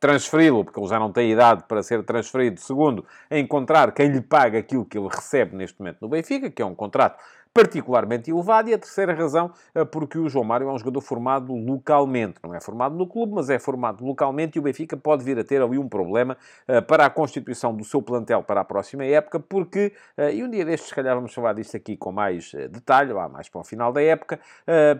transferi-lo, porque ele já não tem idade para ser transferido. Segundo, encontrar quem lhe paga aquilo que ele recebe neste momento no Benfica, que é um contrato particularmente elevado. E a terceira razão, eh, porque o João Mário é um jogador formado localmente. Não é formado no clube, mas é formado localmente e o Benfica pode vir a ter ali um problema eh, para a constituição do seu plantel para a próxima época, porque, eh, e um dia destes, se calhar vamos falar disto aqui com mais detalhe, lá mais para o final da época,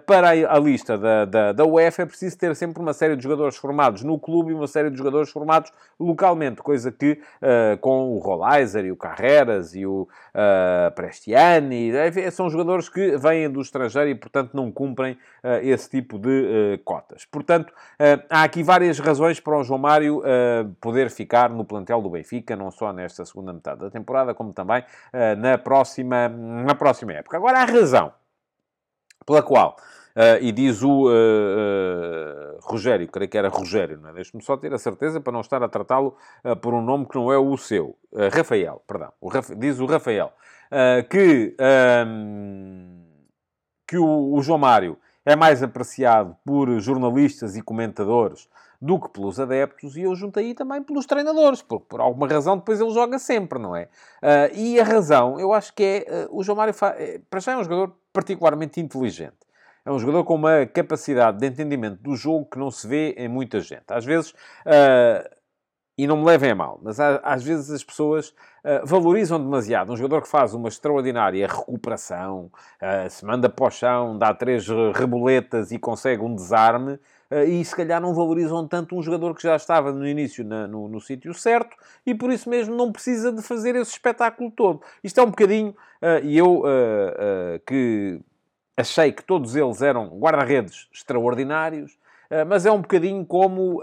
para a lista da, da, da UEFA é preciso ter sempre uma série de jogadores formados no clube e uma série de jogadores formados localmente, coisa que com o Rolaiser e o Carreras e o Prestiani, são jogadores que vêm do e, portanto, não cumprem uh, esse tipo de uh, cotas. Portanto, uh, há aqui várias razões para o João Mário poder ficar no plantel do Benfica, não só nesta segunda metade da temporada, como também na, próxima, na próxima época. Agora, a razão pela qual Uh, e diz o uh, uh, Rogério, creio que era Rogério, não é? Deixe-me só ter a certeza para não estar a tratá-lo por um nome que não é o seu. Rafael, perdão. O diz o Rafael que, um, que o, o João Mário é mais apreciado por jornalistas e comentadores do que pelos adeptos, e eu juntei também pelos treinadores, porque por alguma razão depois ele joga sempre, não é? Uh, e a razão, eu acho que é, uh, o João Mário, é, para já é um jogador particularmente inteligente. É um jogador com uma capacidade de entendimento do jogo que não se vê em muita gente. Às vezes, uh, e não me levem a mal, mas às vezes as pessoas uh, valorizam demasiado um jogador que faz uma extraordinária recuperação, uh, se manda para o chão, dá três reboletas e consegue um desarme, uh, e se calhar não valorizam tanto um jogador que já estava no início na, no, no sítio certo e por isso mesmo não precisa de fazer esse espetáculo todo. Isto é um bocadinho, e eu que achei que todos eles eram guarda-redes extraordinários, mas é um bocadinho como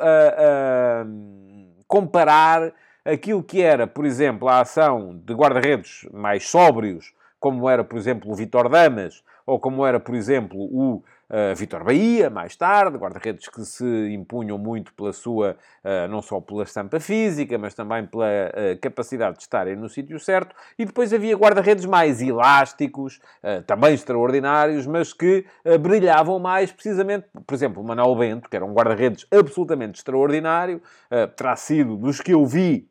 comparar aquilo que era, por exemplo, a ação de guarda-redes mais sóbrios, como era, por exemplo, o Vitor Damas, ou como era, por exemplo, o uh, Vitor Bahia, mais tarde, guarda-redes que se impunham muito pela sua, uh, não só pela estampa física, mas também pela uh, capacidade de estarem no sítio certo. E depois havia guarda-redes mais elásticos, também extraordinários, mas que brilhavam mais precisamente, por exemplo, Manuel Bento, que era um guarda-redes absolutamente extraordinário, terá sido dos que eu vi,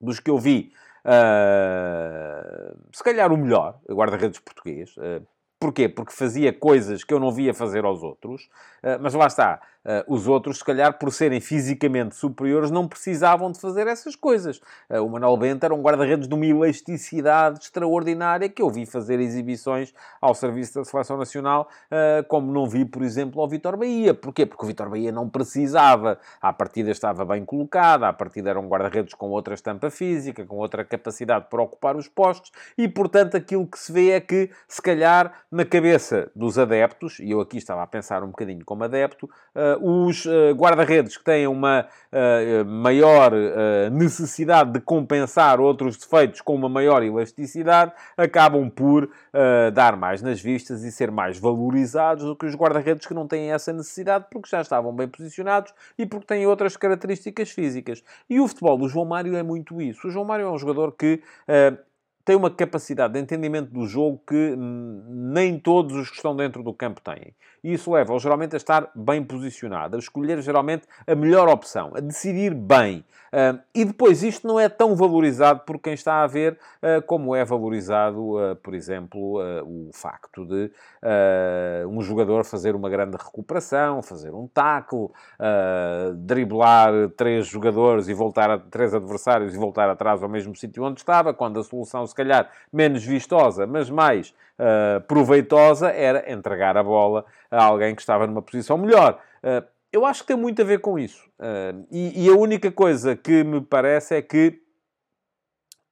dos que eu vi, Uh, se calhar o melhor guarda-redes português. Uh, porquê? Porque fazia coisas que eu não via fazer aos outros. Uh, mas lá está. Uh, os outros, se calhar, por serem fisicamente superiores, não precisavam de fazer essas coisas. Uh, o Manuel Bento era um guarda-redes de uma elasticidade extraordinária que eu vi fazer exibições ao serviço da Seleção Nacional, uh, como não vi, por exemplo, ao Vitor Bahia. Porquê? Porque o Vitor Bahia não precisava. A partida estava bem colocada, a partida era um guarda-redes com outra estampa física, com outra capacidade para ocupar os postos e, portanto, aquilo que se vê é que, se calhar, na cabeça dos adeptos, e eu aqui estava a pensar um bocadinho como adepto, os uh, guarda-redes que têm uma uh, maior uh, necessidade de compensar outros defeitos com uma maior elasticidade acabam por dar mais nas vistas e ser mais valorizados do que os guarda-redes que não têm essa necessidade porque já estavam bem posicionados e porque têm outras características físicas. E o futebol do João Mário é muito isso. O João Mário é um jogador que tem uma capacidade de entendimento do jogo que nem todos os que estão dentro do campo têm. E isso leva-o geralmente a estar bem posicionado, a escolher geralmente a melhor opção, a decidir bem. E depois isto não é tão valorizado por quem está a ver uh, como é valorizado, uh, por exemplo, o facto de um jogador fazer uma grande recuperação, fazer um tackle, driblar três jogadores e voltar a três adversários e voltar atrás ao mesmo sítio onde estava, quando a solução, se calhar, menos vistosa, mas mais proveitosa, era entregar a bola a alguém que estava numa posição melhor. Eu acho que tem muito a ver com isso. Uh, e, e, a única coisa que me parece é que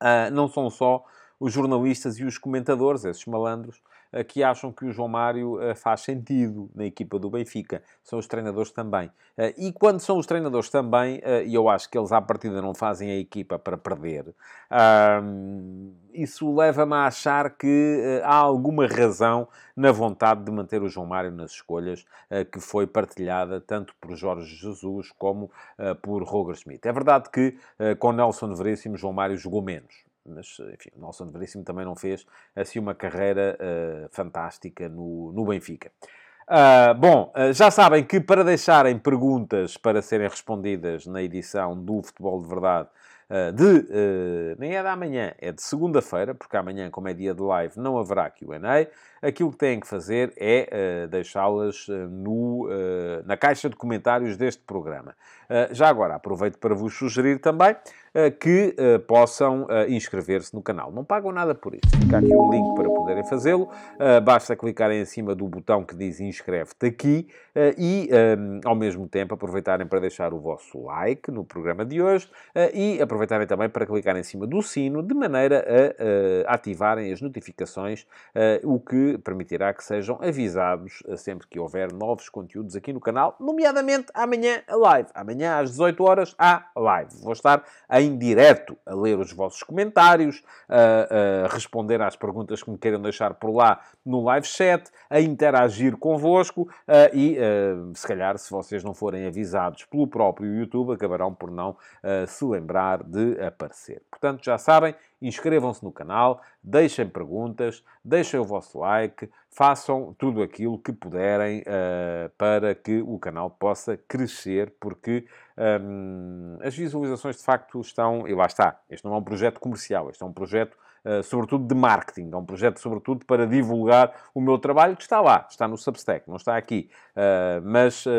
uh, não são só os jornalistas e os comentadores, esses malandros, uh, que acham que o João Mário faz sentido na equipa do Benfica. São os treinadores também. e quando são os treinadores também, e eu acho que eles à partida não fazem a equipa para perder, isso leva-me a achar que há alguma razão na vontade de manter o João Mário nas escolhas, que foi partilhada tanto por Jorge Jesus como por Roger Schmidt. É verdade que com Nelson Veríssimo, João Mário jogou menos. Mas, enfim, o Nelson Veríssimo também não fez assim uma carreira fantástica no, no Benfica. Uh, bom, uh, já sabem que para deixarem perguntas para serem respondidas na edição do Futebol de Verdade uh, de. nem é da amanhã, é de segunda-feira, porque amanhã, como é dia de live, não haverá QA. Aquilo que têm que fazer é deixá-las na caixa de comentários deste programa. já agora, aproveito para vos sugerir também que possam inscrever-se no canal. Não pagam nada por isso. Fica aqui o link para poderem fazê-lo. basta clicarem em cima do botão que diz inscreve-te aqui e, ao mesmo tempo, aproveitarem para deixar o vosso like no programa de hoje e aproveitarem também para clicar em cima do sino, de maneira a ativarem as notificações, o que permitirá que sejam avisados sempre que houver novos conteúdos aqui no canal, nomeadamente amanhã a live. Amanhã às 18 horas há live. Vou estar em direto a ler os vossos comentários, a, a responder às perguntas que me queiram deixar por lá no live chat, a interagir convosco uh, e, uh, se calhar, se vocês não forem avisados pelo próprio YouTube, acabarão por não se lembrar de aparecer. Portanto, já sabem, inscrevam-se no canal, deixem perguntas, deixem o vosso like, façam tudo aquilo que puderem para que o canal possa crescer, porque um, as visualizações de facto estão. E lá está, este não é um projeto comercial, este é um projeto sobretudo de marketing. É um projeto, sobretudo, para divulgar o meu trabalho, que está lá, está no Substack, não está aqui. Uh, mas uh,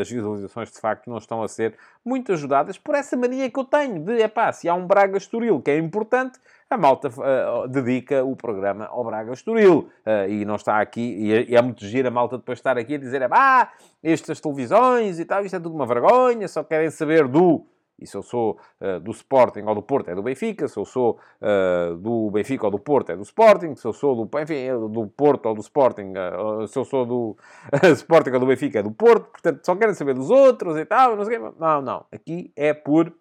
as visualizações, de facto, não estão a ser muito ajudadas por essa mania que eu tenho de, epá, se há um Braga Estoril que é importante, a malta uh, dedica o programa ao Braga Estoril. Uh, e não está aqui, e é, é muito giro a malta depois estar aqui a dizer, ah, estas televisões e tal, isto é tudo uma vergonha, só querem saber do e se eu sou uh, do Sporting ou do Porto, é do Benfica. Se eu sou uh, do Benfica ou do Porto, é do Sporting. Se eu sou do, enfim, do Porto ou do Sporting, uh, se eu sou do Sporting ou do Benfica, é do Porto. Portanto, só querem saber dos outros e tal. Não, sei não, não. Aqui é por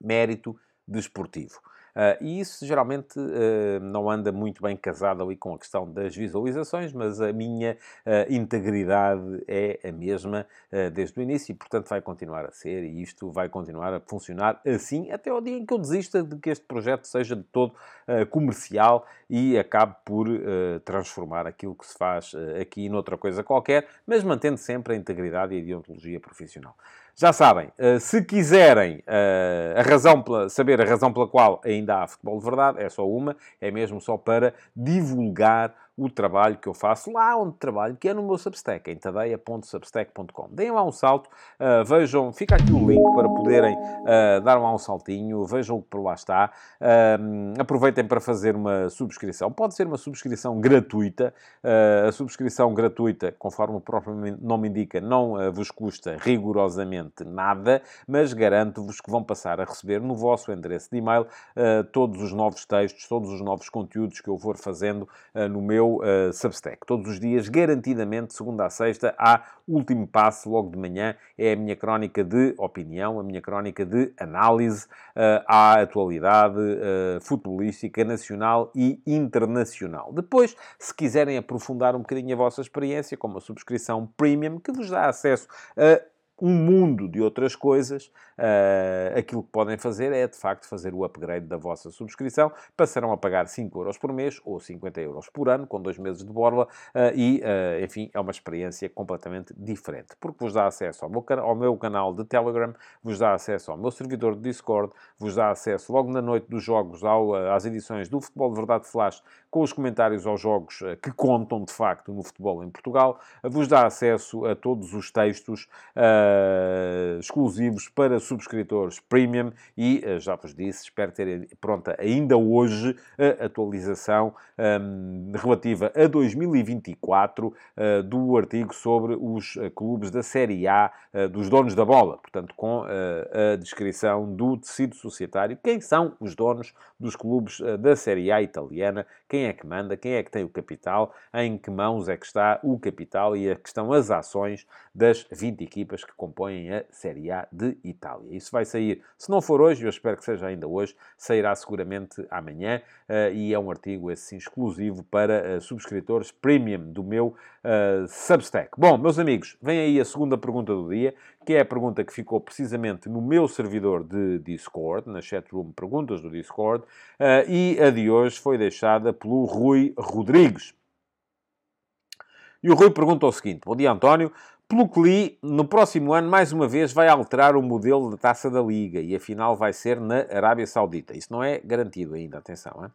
mérito desportivo. Uh, e isso geralmente uh, não anda muito bem casado ali com a questão das visualizações, mas a minha uh, integridade é a mesma desde o início e, portanto, vai continuar a ser e isto vai continuar a funcionar assim até ao dia em que eu desista de que este projeto seja de todo comercial e acabe por transformar aquilo que se faz aqui noutra coisa qualquer, mas mantendo sempre a integridade e a deontologia profissional. Já sabem, eh, se quiserem eh, a razão pela, saber a razão pela qual ainda há futebol de verdade, é só uma, é mesmo só para divulgar o trabalho que eu faço lá onde trabalho, que é no meu Substack, em tadeia.substack.com. Deem lá um salto, uh, vejam, fica aqui o link para poderem uh, dar lá um saltinho, vejam o que por lá está. Uh, aproveitem para fazer uma subscrição. Pode ser uma subscrição gratuita. a subscrição gratuita, conforme o próprio nome indica, não vos custa rigorosamente nada, mas garanto-vos que vão passar a receber no vosso endereço de e-mail todos os novos textos, todos os novos conteúdos que eu for fazendo no meu meu uh, Substack. Todos os dias, garantidamente, segunda a sexta, há último passo, logo de manhã. É a minha crónica de opinião, a minha crónica de análise uh, à atualidade uh, futebolística nacional e internacional. Depois, se quiserem aprofundar um bocadinho a vossa experiência, com uma subscrição premium, que vos dá acesso a um mundo de outras coisas, uh, aquilo que podem fazer é, de facto, fazer o upgrade da vossa subscrição. Passarão a pagar 5 euros por mês ou 50 euros por ano, com dois meses de borla, uh, e, uh, enfim, é uma experiência completamente diferente, porque vos dá acesso ao meu, ao meu canal de Telegram, vos dá acesso ao meu servidor de Discord, vos dá acesso logo na noite dos jogos ao, às edições do Futebol de Verdade Flash, com os comentários aos jogos que contam, de facto, no futebol em Portugal, vos dá acesso a todos os textos exclusivos para subscritores premium e, uh, já vos disse, espero ter pronta ainda hoje a atualização um, relativa a 2024 uh, eh, do artigo sobre os clubes da Série A dos donos da bola, portanto, com a descrição do tecido societário, quem são os donos dos clubes da Série A italiana, quem é que manda, quem é que tem o capital, em que mãos é que está o capital e a questão as ações das 20 equipas que compõem a Série A de Itália. Isso vai sair, se não for hoje, eu espero que seja ainda hoje, sairá seguramente amanhã uh, e é um artigo, esse sim, exclusivo para uh, subscritores premium do meu uh, Substack. Bom, meus amigos, vem aí a segunda pergunta do dia, que é a pergunta que ficou precisamente no meu servidor de Discord, na chatroom Perguntas do Discord, e a de hoje foi deixada pelo Rui Rodrigues. E o Rui pergunta o seguinte: Bom dia, António. Pelo que li, no próximo ano, mais uma vez, vai alterar o modelo da taça da Liga e a final vai ser na Arábia Saudita. Isso não é garantido ainda, atenção. Hein?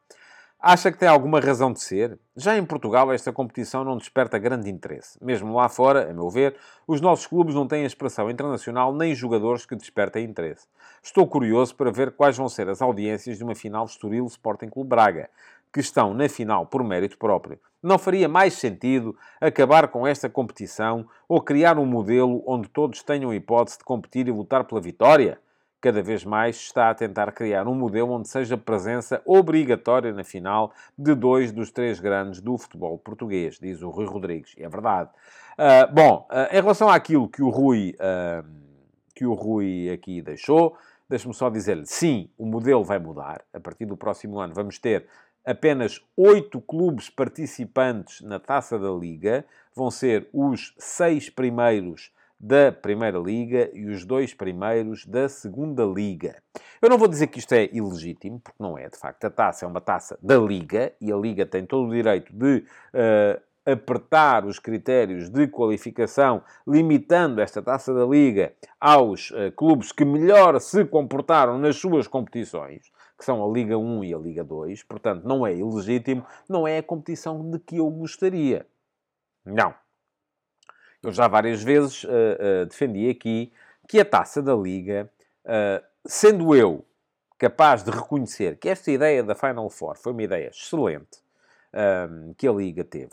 Acha que tem alguma razão de ser? Já em Portugal, esta competição não desperta grande interesse. Mesmo lá fora, a meu ver, os nossos clubes não têm expressão internacional nem jogadores que despertem interesse. Estou curioso para ver quais vão ser as audiências de uma final Estoril Sporting Clube Braga que estão na final por mérito próprio. Não faria mais sentido acabar com esta competição ou criar um modelo onde todos tenham hipótese de competir e lutar pela vitória? Cada vez mais está a tentar criar um modelo onde seja presença obrigatória na final de dois dos três grandes do futebol português, diz o Rui Rodrigues. E é verdade. Uh, bom, uh, em relação àquilo que o Rui, uh, que o Rui aqui deixou, deixe-me só dizer-lhe, sim, o modelo vai mudar. A partir do próximo ano vamos ter apenas oito clubes participantes na Taça da Liga. Vão ser os seis primeiros da Primeira Liga e os dois primeiros da Segunda Liga. Eu não vou dizer que isto é ilegítimo, porque não é, de facto. A taça é uma taça da Liga e a Liga tem todo o direito de uh, apertar os critérios de qualificação, limitando esta taça da Liga aos uh, clubes que melhor se comportaram nas suas competições que são a Liga 1 e a Liga 2, portanto, não é ilegítimo, não é a competição de que eu gostaria. Não. Eu já várias vezes uh, uh, defendi aqui que a taça da Liga, uh, sendo eu capaz de reconhecer que esta ideia da Final Four foi uma ideia excelente que a Liga teve.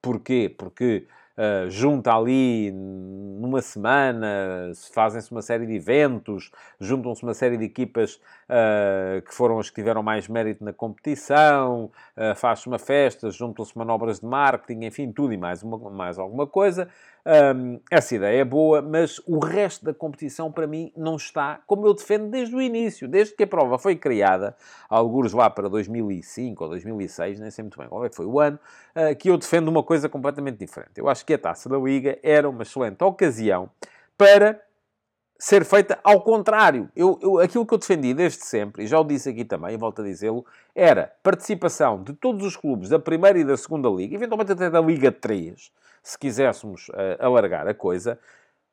porquê? Porque uh, junta ali numa semana, fazem-se uma série de eventos, juntam-se uma série de equipas uh, que foram as que tiveram mais mérito na competição, uh, faz-se uma festa, juntam-se manobras de marketing, enfim, tudo e mais, uma, mais alguma coisa. Um, essa ideia é boa, mas o resto da competição, para mim, não está como eu defendo desde o início, desde que a prova foi criada, alguns lá para 2005 ou 2006, nem sei muito bem qual é que foi o ano, uh, que eu defendo uma coisa completamente diferente. Eu acho que a taça da Liga era uma excelente ocasião para ser feita ao contrário. Eu, eu, aquilo que eu defendi desde sempre, e já o disse aqui também, e volto a dizê-lo, era participação de todos os clubes da primeira e da segunda liga, eventualmente até da Liga 3, se quiséssemos uh, alargar a coisa,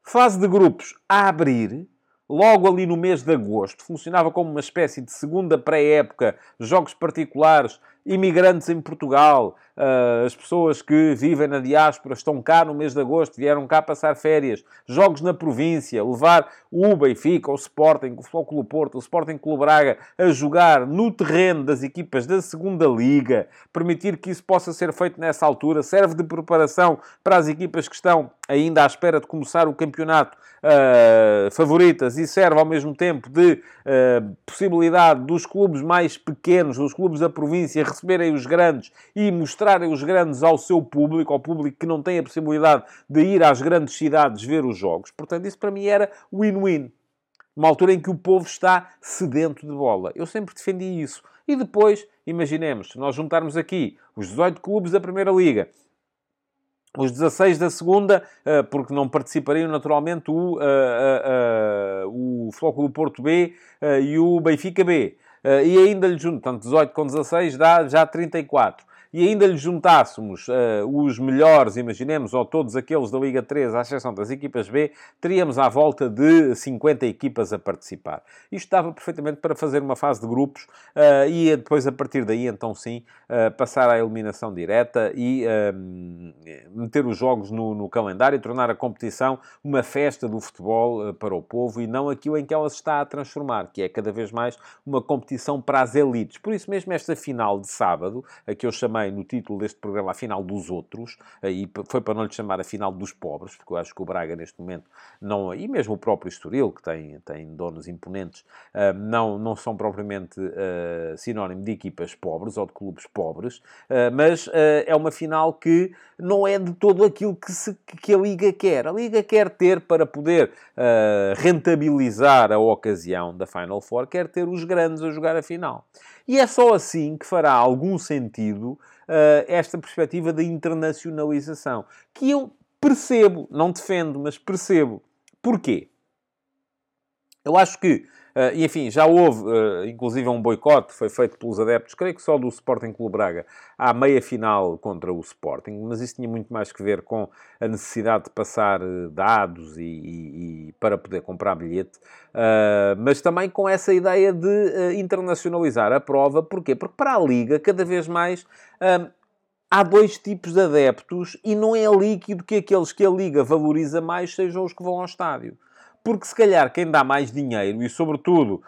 fase de grupos a abrir, logo ali no mês de agosto, funcionava como uma espécie de segunda pré-época, jogos particulares, imigrantes em Portugal, uh, as pessoas que vivem na diáspora estão cá no mês de agosto, vieram cá passar férias, jogos na província, levar o Benfica, o Sporting, o Clube Porto, o Sporting Clube Braga a jogar no terreno das equipas da segunda Liga, permitir que isso possa ser feito nessa altura, serve de preparação para as equipas que estão ainda à espera de começar o campeonato uh, favoritas e serve ao mesmo tempo de uh, possibilidade dos clubes mais pequenos, dos clubes da província, receberem os grandes e mostrarem os grandes ao seu público, ao público que não tem a possibilidade de ir às grandes cidades ver os jogos. Portanto, isso para mim era win-win. Uma altura em que o povo está sedento de bola. Eu sempre defendi isso. E depois, imaginemos, se nós juntarmos aqui os 18 clubes da Primeira Liga, os 16 da segunda, porque não participariam naturalmente o, o Flóculo Porto B e o Benfica B. E ainda lhe junto, portanto, 18 com 16 dá já 34 e ainda lhe juntássemos uh, os melhores, imaginemos, ou todos aqueles da Liga 3, à exceção das equipas B, teríamos à volta de 50 equipas a participar. Isto dava perfeitamente para fazer uma fase de grupos uh, e depois, a partir daí, então sim, uh, passar à eliminação direta e meter os jogos no, no, calendário e tornar a competição uma festa do futebol para o povo e não aquilo em que ela se está a transformar, que é cada vez mais uma competição para as elites. Por isso mesmo, esta final de sábado, a que eu chamei no título deste programa a final dos outros, e foi para não lhe chamar a final dos pobres, porque eu acho que o Braga neste momento não, e mesmo o próprio Estoril, que tem, tem donos imponentes, ah, não, não são propriamente uh, sinónimo de equipas pobres ou de clubes pobres, uh, mas é uma final que não é de todo aquilo que, se, que a Liga quer. A Liga quer ter para poder rentabilizar a ocasião da Final Four, quer ter os grandes a jogar a final. E é só assim que fará algum sentido esta perspectiva da internacionalização, que eu percebo, não defendo, mas percebo. Porquê? Eu acho que e enfim, já houve, uh, inclusive, um boicote que foi feito pelos adeptos, creio que só do Sporting Clube Braga, à meia final contra o Sporting, mas isso tinha muito mais que ver com a necessidade de passar uh, dados e, e, e, para poder comprar bilhete, mas também com essa ideia de internacionalizar a prova. Porquê? Porque para a Liga, cada vez mais há dois tipos de adeptos e não é líquido que aqueles que a Liga valoriza mais sejam os que vão ao estádio. Porque se calhar quem dá mais dinheiro e, sobretudo,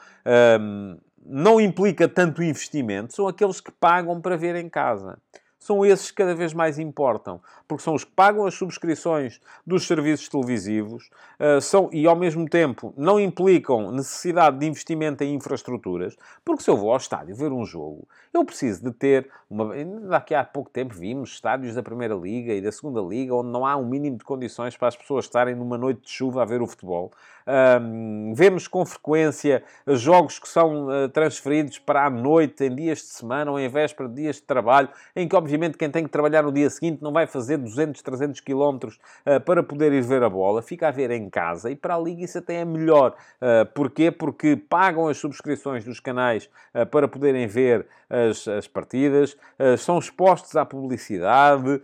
hum, não implica tanto investimento são aqueles que pagam para ver em casa são esses que cada vez mais importam, porque são os que pagam as subscrições dos serviços televisivos uh, são, e, ao mesmo tempo, não implicam necessidade de investimento em infraestruturas, porque se eu vou ao estádio ver um jogo, eu preciso de ter uma... Daqui a pouco tempo vimos estádios da Primeira Liga e da Segunda Liga onde não há um mínimo de condições para as pessoas estarem numa noite de chuva a ver o futebol. Um, vemos com frequência jogos que são uh, transferidos para a noite, em dias de semana ou em véspera de dias de trabalho, em que, obviamente, quem tem que trabalhar no dia seguinte não vai fazer 200, 300 quilómetros uh, para poder ir ver a bola, fica a ver em casa e para a Liga isso até é melhor. Uh, porquê? Porque pagam as subscrições dos canais uh, para poderem ver as, as partidas, são expostos à publicidade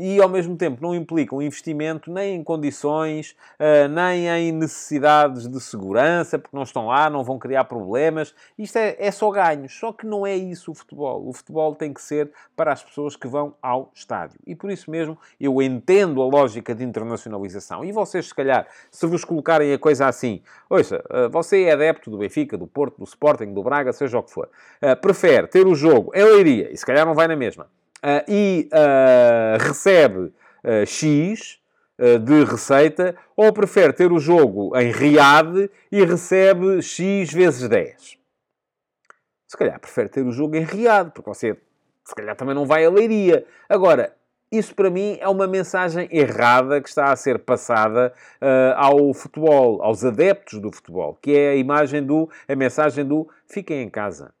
e, ao mesmo tempo, não implicam investimento nem em condições, nem em necessidades de segurança, porque não estão lá, não vão criar problemas. Isto é, é só ganhos. Só que não é isso o futebol. O futebol tem que ser para as pessoas que vão ao estádio. E por isso mesmo eu entendo a lógica de internacionalização. E vocês, se calhar, se vos colocarem a coisa assim, ouça, eh, você é adepto do Benfica, do Porto, do Sporting, do Braga, seja o que for, eh, prefere ter o jogo em Leiria, e se calhar não vai na mesma, eh, e recebe X de receita, ou prefere ter o jogo em Riad e recebe X vezes 10? Se calhar prefere ter o jogo em Riad, porque você se calhar também não vai a Leiria. Agora, isso para mim é uma mensagem errada que está a ser passada uh, ao futebol, aos adeptos do futebol, que é a imagem do, a mensagem do fiquem em casa.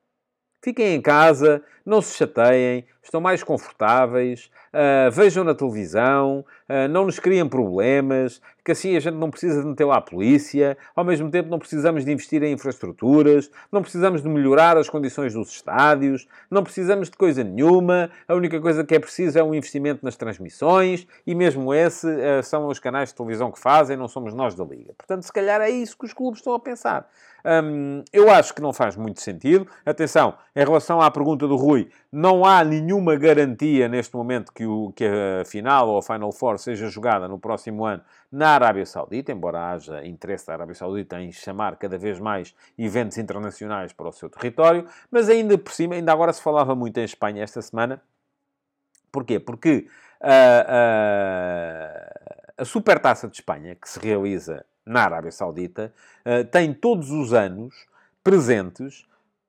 Fiquem em casa, não se chateiem, estão mais confortáveis, uh, vejam na televisão, uh, não nos criem problemas, que assim a gente não precisa de meter lá a polícia, ao mesmo tempo não precisamos de investir em infraestruturas, não precisamos de melhorar as condições dos estádios, não precisamos de coisa nenhuma, a única coisa que é preciso é um investimento nas transmissões, e mesmo esse uh, são os canais de televisão que fazem, não somos nós da Liga. Portanto, se calhar é isso que os clubes estão a pensar. Um, eu acho que não faz muito sentido. Atenção, em relação à pergunta do Rui, não há nenhuma garantia neste momento que, o, que a final ou a Final Four seja jogada no próximo ano na Arábia Saudita, embora haja interesse da Arábia Saudita em chamar cada vez mais eventos internacionais para o seu território, mas ainda por cima, ainda agora se falava muito em Espanha esta semana. Porquê? Porque a, a, a Supertaça de Espanha, que se realiza na Arábia Saudita, uh, tem todos os anos presentes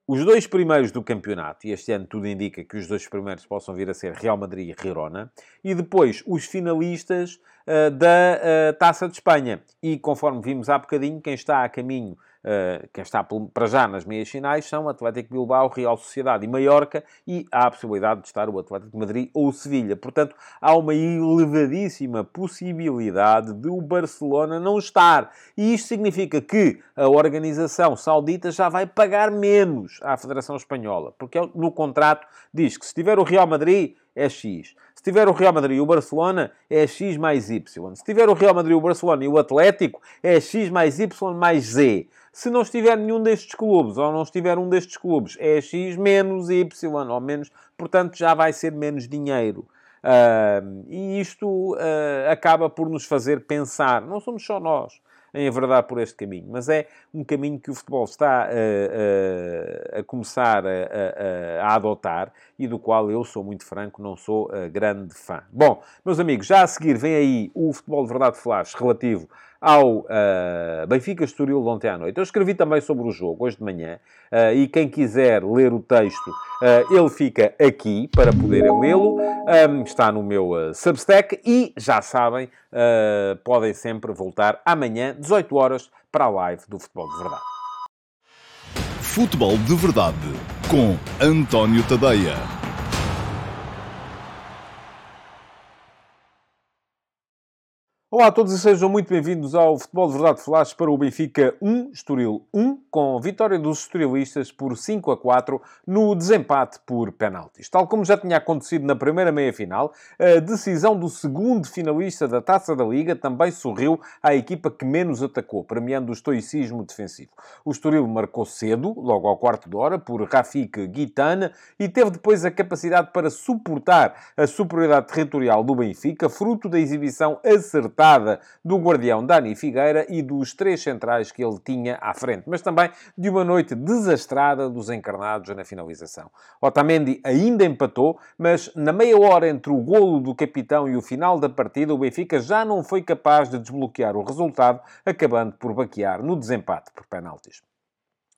os dois primeiros do campeonato, e este ano tudo indica que os dois primeiros possam vir a ser Real Madrid e Girona, e depois os finalistas uh, da uh, Taça de Espanha. E conforme vimos há bocadinho, quem está a caminho uh, quem está para já nas meias finais são Atlético Bilbao, Real Sociedade e Mallorca, e há a possibilidade de estar o Atlético de Madrid ou o Sevilha. Portanto, há uma elevadíssima possibilidade de o Barcelona não estar. E isto significa que a organização saudita já vai pagar menos à Federação Espanhola, porque no contrato diz que se tiver o Real Madrid é X. Se tiver o Real Madrid e o Barcelona, é X mais Y. Se tiver o Real Madrid, o Barcelona e o Atlético, é X mais Y mais Z. Se não estiver nenhum destes clubes, ou não estiver um destes clubes, é X menos Y, ou menos, portanto já vai ser menos dinheiro. Uh, e isto uh, acaba por nos fazer pensar, não somos só nós em verdade por este caminho, mas é um caminho que o futebol está a, a, a começar a, a, adotar e do qual eu sou muito franco, não sou grande fã. Bom, meus amigos, já a seguir vem aí o Futebol de Verdade Flash relativo ao uh, Benfica Estoril de ontem à noite. Eu escrevi também sobre o jogo hoje de manhã uh, e quem quiser ler o texto, uh, ele fica aqui para poderem lê-lo. Um, está no meu Substack e já sabem, podem sempre voltar amanhã, 18 horas, para a live do Futebol de Verdade. Futebol de Verdade com António Tadeia. Olá a todos e sejam muito bem-vindos ao Futebol de Verdade Flash para o Benfica 1, Estoril 1, com vitória dos estorilistas por 5 a 4 no desempate por penaltis. Tal como já tinha acontecido na primeira meia-final, a decisão do segundo finalista da Taça da Liga também sorriu à equipa que menos atacou, premiando o estoicismo defensivo. O Estoril marcou cedo, logo ao quarto de hora, por Rafik Guitana e teve depois a capacidade para suportar a superioridade territorial do Benfica, fruto da exibição acertada do guardião Dani Figueira e dos três centrais que ele tinha à frente, mas também de uma noite desastrada dos encarnados na finalização. Otamendi ainda empatou, mas na meia hora entre o golo do capitão e o final da partida, o Benfica já não foi capaz de desbloquear o resultado, acabando por baquear no desempate por penaltis.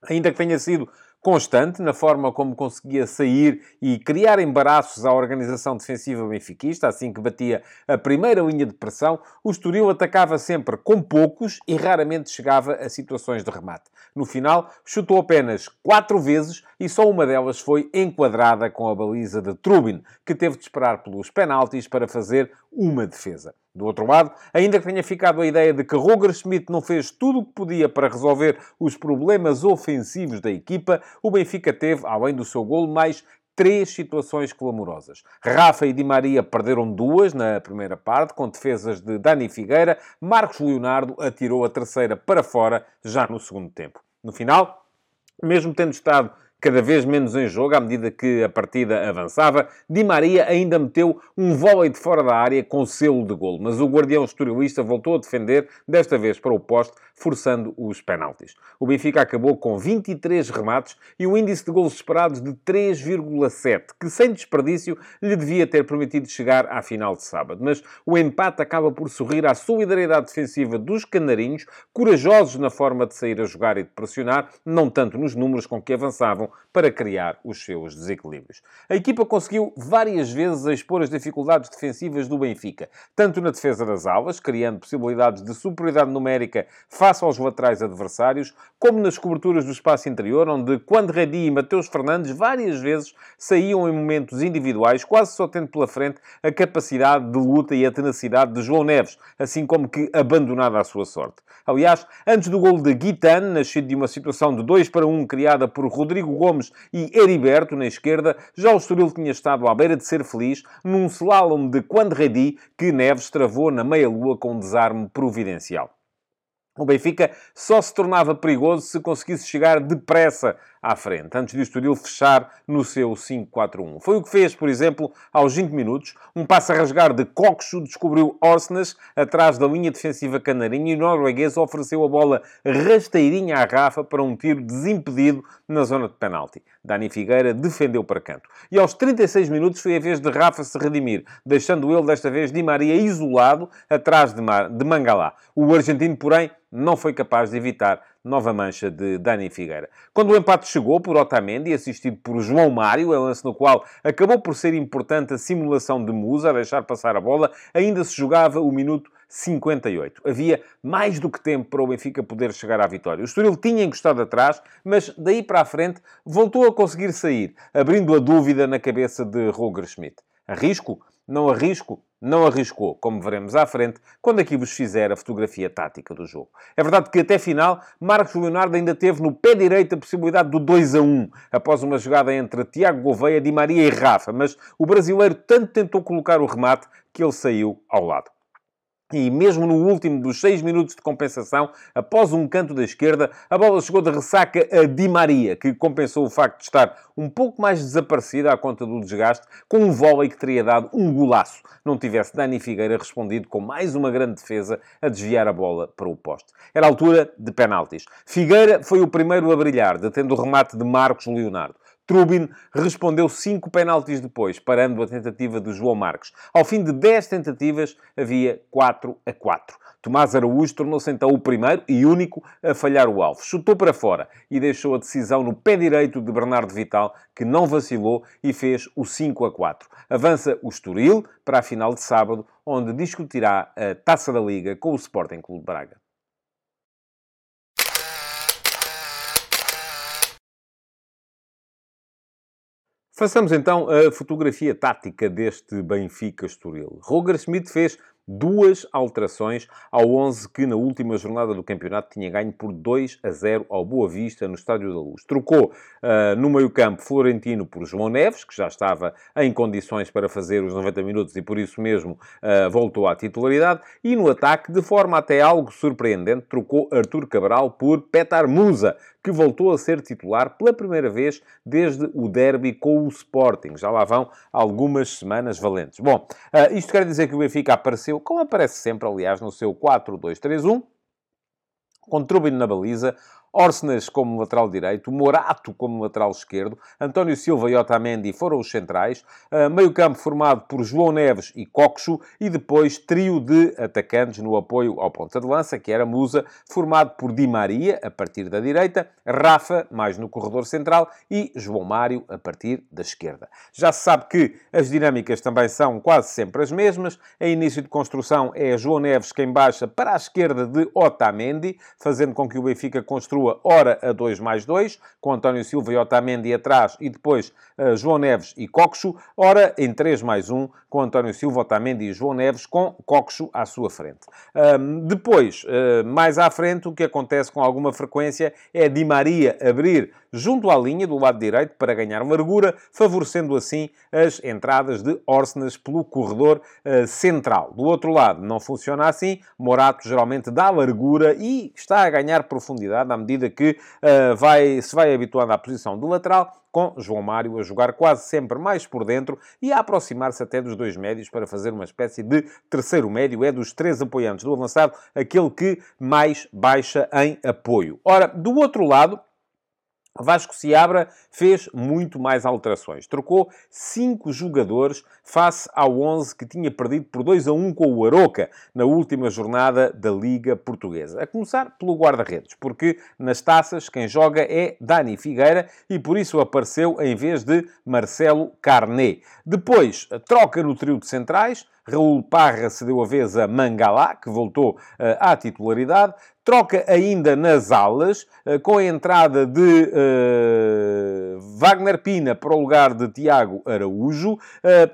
Ainda que tenha sido constante na forma como conseguia sair e criar embaraços à organização defensiva benfiquista, assim que batia a primeira linha de pressão, o Estoril atacava sempre com poucos e raramente chegava a situações de remate. No final, chutou apenas quatro vezes e só uma delas foi enquadrada com a baliza de Trubin, que teve de esperar pelos penaltis para fazer uma defesa. Do outro lado, ainda que tenha ficado a ideia de que Roger Schmidt não fez tudo o que podia para resolver os problemas ofensivos da equipa, o Benfica teve, além do seu golo, mais três situações clamorosas. Rafa e Di Maria perderam duas na primeira parte, com defesas de Dani Figueira. Marcos Leonardo atirou a terceira para fora, já no segundo tempo. No final, mesmo tendo estado cada vez menos em jogo à medida que a partida avançava. Di Maria ainda meteu um vôlei de fora da área com selo de golo, mas o guardião estorilista voltou a defender, desta vez para o poste, forçando os penaltis. O Benfica acabou com 23 remates e um índice de golos esperados de 3,7, que sem desperdício lhe devia ter permitido chegar à final de sábado. Mas o empate acaba por sorrir à solidariedade defensiva dos canarinhos, corajosos na forma de sair a jogar e de pressionar, não tanto nos números com que avançavam para criar os seus desequilíbrios. A equipa conseguiu várias vezes expor as dificuldades defensivas do Benfica, tanto na defesa das alas, criando possibilidades de superioridade numérica face aos laterais adversários, como nas coberturas do espaço interior, onde quando Redi e Mateus Fernandes várias vezes saíam em momentos individuais, quase só tendo pela frente a capacidade de luta e a tenacidade de João Neves, assim como que abandonada à sua sorte. Aliás, antes do gol de Guitan, nascido de uma situação de 2 para 1 criada por Rodrigo Gomes e Heriberto na esquerda, já o Estoril tinha estado à beira de ser feliz num slalom de quando Redi que Neves travou na meia-lua com um desarme providencial. O Benfica só se tornava perigoso se conseguisse chegar depressa à frente, antes de o Estoril fechar no seu 5-4-1. Foi o que fez, por exemplo, aos 20 minutos. Um passo a rasgar de Coxo descobriu Orsnes atrás da linha defensiva canarinha e o norueguês ofereceu a bola rasteirinha à Rafa para um tiro desimpedido na zona de penalti. Dani Figueira defendeu para canto. E aos 36 minutos foi a vez de Rafa se redimir, deixando ele desta vez Di Maria isolado atrás de, Mar de Mangalá. O argentino, porém, não foi capaz de evitar nova mancha de Dani Figueira. Quando o empate chegou por Otamendi, assistido por João Mário, é lance no qual acabou por ser importante a simulação de Musa a deixar passar a bola, ainda se jogava o minuto 58. Havia mais do que tempo para o Benfica poder chegar à vitória. O Estoril tinha encostado atrás, mas daí para a frente voltou a conseguir sair, abrindo a dúvida na cabeça de Roger Schmidt. Arrisco? Não arrisco? Não arriscou, como veremos à frente, quando aqui vos fizer a fotografia tática do jogo. É verdade que até final, Marcos Leonardo ainda teve no pé direito a possibilidade do 2 a 1, após uma jogada entre Tiago Gouveia, Di Maria e Rafa, mas o brasileiro tanto tentou colocar o remate que ele saiu ao lado. E mesmo no último dos seis minutos de compensação, após um canto da esquerda, a bola chegou de ressaca a Di Maria, que compensou o facto de estar um pouco mais desaparecida à conta do desgaste, com um vôlei que teria dado um golaço. Não tivesse Dani Figueira respondido com mais uma grande defesa a desviar a bola para o poste. Era altura de penaltis. Figueira foi o primeiro a brilhar, detendo o remate de Marcos Leonardo. Trubin respondeu cinco penaltis depois, parando a tentativa de João Marques. Ao fim de 10 tentativas, havia 4 a 4. Tomás Araújo tornou-se então o primeiro e único a falhar o alvo. Chutou para fora e deixou a decisão no pé direito de Bernardo Vital, que não vacilou e fez o 5 a 4. Avança o Estoril para a final de sábado, onde discutirá a Taça da Liga com o Sporting Clube Braga. Façamos então a fotografia tática deste Benfica Estoril. Roger Schmidt fez duas alterações ao 11 que na última jornada do campeonato tinha ganho por 2 a 0 ao Boa Vista no Estádio da Luz. Trocou uh, no meio-campo Florentino por João Neves, que já estava em condições para fazer os 90 minutos e por isso mesmo uh, voltou à titularidade. E no ataque, de forma até algo surpreendente, trocou Artur Cabral por Petar Musa, que voltou a ser titular pela primeira vez desde o derby com o Sporting. Já lá vão algumas semanas valentes. Bom, uh, isto quer dizer que o Benfica apareceu, como aparece sempre, aliás, no seu 4-2-3-1, com Trubin na baliza, Orsenas como lateral direito, Morato como lateral esquerdo, António Silva e Otamendi foram os centrais, uh, meio campo formado por João Neves e Coxo, e depois trio de atacantes no apoio ao ponta de lança, que era Musa, formado por Di Maria, a partir da direita, Rafa, mais no corredor central, e João Mário, a partir da esquerda. Já se sabe que as dinâmicas também são quase sempre as mesmas, em início de construção é João Neves quem baixa para a esquerda de Otamendi, fazendo com que o Benfica construa continua ora a 2 mais 2, com António Silva e Otamendi atrás, e depois uh, João Neves e Coxo, ora em 3 mais 1, com António Silva, Otamendi e João Neves, com Coxo à sua frente. Um, depois, uh, mais à frente, o que acontece com alguma frequência é Di Maria abrir junto à linha do lado direito para ganhar largura, favorecendo assim as entradas de Orsenas pelo corredor uh, central. Do outro lado, não funciona assim. Morato geralmente dá largura e está a ganhar profundidade à medida que uh, vai, se vai habituando à posição do lateral, com João Mário a jogar quase sempre mais por dentro e a aproximar-se até dos dois médios para fazer uma espécie de terceiro médio. É dos três apoiantes do avançado aquele que mais baixa em apoio. Ora, do outro lado, Vasco Seabra fez muito mais alterações. Trocou cinco jogadores face ao 11 que tinha perdido por 2 a 1 com o Aroca na última jornada da Liga Portuguesa. A começar pelo guarda-redes, porque nas taças quem joga é Dani Figueira e por isso apareceu em vez de Marcelo Carné. Depois, troca no trio de centrais. Raul Parra cedeu a vez a Mangalá, que voltou uh, à titularidade. Troca ainda nas alas, uh, com a entrada de uh, Wagner Pina para o lugar de Tiago Araújo.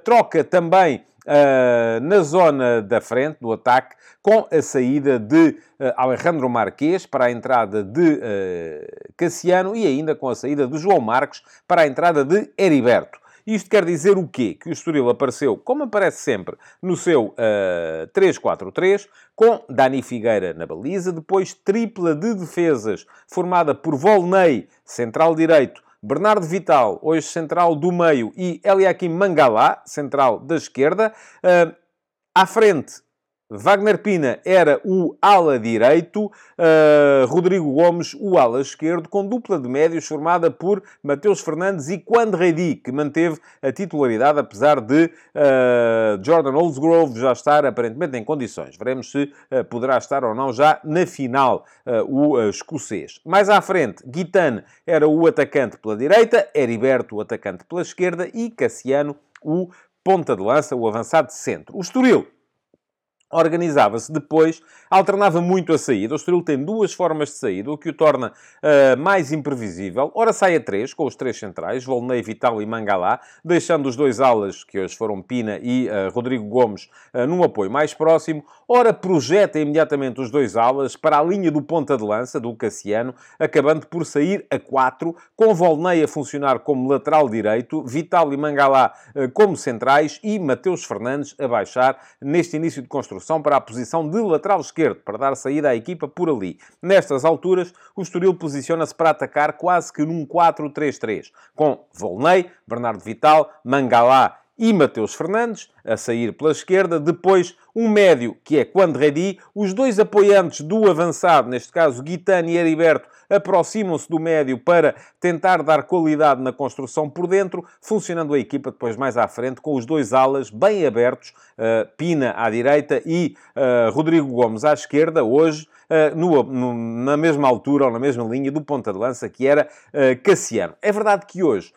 troca também Uh, na zona da frente, do ataque, com a saída de uh, Alejandro Marquês para a entrada de uh, Cassiano e ainda com a saída de João Marcos para a entrada de Heriberto. Isto quer dizer o quê? Que o Estoril apareceu, como aparece sempre, no seu uh, 3-4-3, com Dani Figueira na baliza, depois tripla de defesas, formada por Volney, central direito, Bernardo Vital, hoje central do meio, e Eliakim Mangalá, central da esquerda. Uh, à frente, Wagner Pina era o ala direito, uh, Rodrigo Gomes o ala esquerdo, com dupla de médios formada por Mateus Fernandes e Quando Reidi, que manteve a titularidade, apesar de uh, Jordan Oldsgrove já estar aparentemente em condições. Veremos se uh, poderá estar ou não já na final o escocês. Mais à frente, Guitane era o atacante pela direita, Heriberto o atacante pela esquerda e Cassiano o ponta de lança, o avançado de centro. O Estoril organizava-se depois, alternava muito a saída. O Estoril tem duas formas de saída, o que o torna uh, mais imprevisível. Ora sai a três, com os três centrais, Volney, Vital e Mangalá, deixando os dois alas, que hoje foram Pina e uh, Rodrigo Gomes, uh, num apoio mais próximo. Ora projeta imediatamente os dois alas para a linha do ponta de lança, do Cassiano, acabando por sair a quatro, com Volney a funcionar como lateral direito, Vital e Mangalá como centrais e Mateus Fernandes a baixar neste início de construção construção para a posição de lateral esquerdo, para dar saída à equipa por ali. Nestas alturas, o Estoril posiciona-se para atacar quase que num 4-3-3, com Volney, Bernardo Vital, Mangalá e Mateus Fernandes a sair pela esquerda. Depois, um médio, que é Quando Redi. Os dois apoiantes do avançado, neste caso Guitani e Heriberto, aproximam-se do médio para tentar dar qualidade na construção por dentro, funcionando a equipa depois mais à frente, com os dois alas bem abertos, uh, Pina à direita e uh, Rodrigo Gomes à esquerda, hoje uh, no, no, na mesma altura ou na mesma linha do ponta de lança, que era Cassiano. É verdade que hoje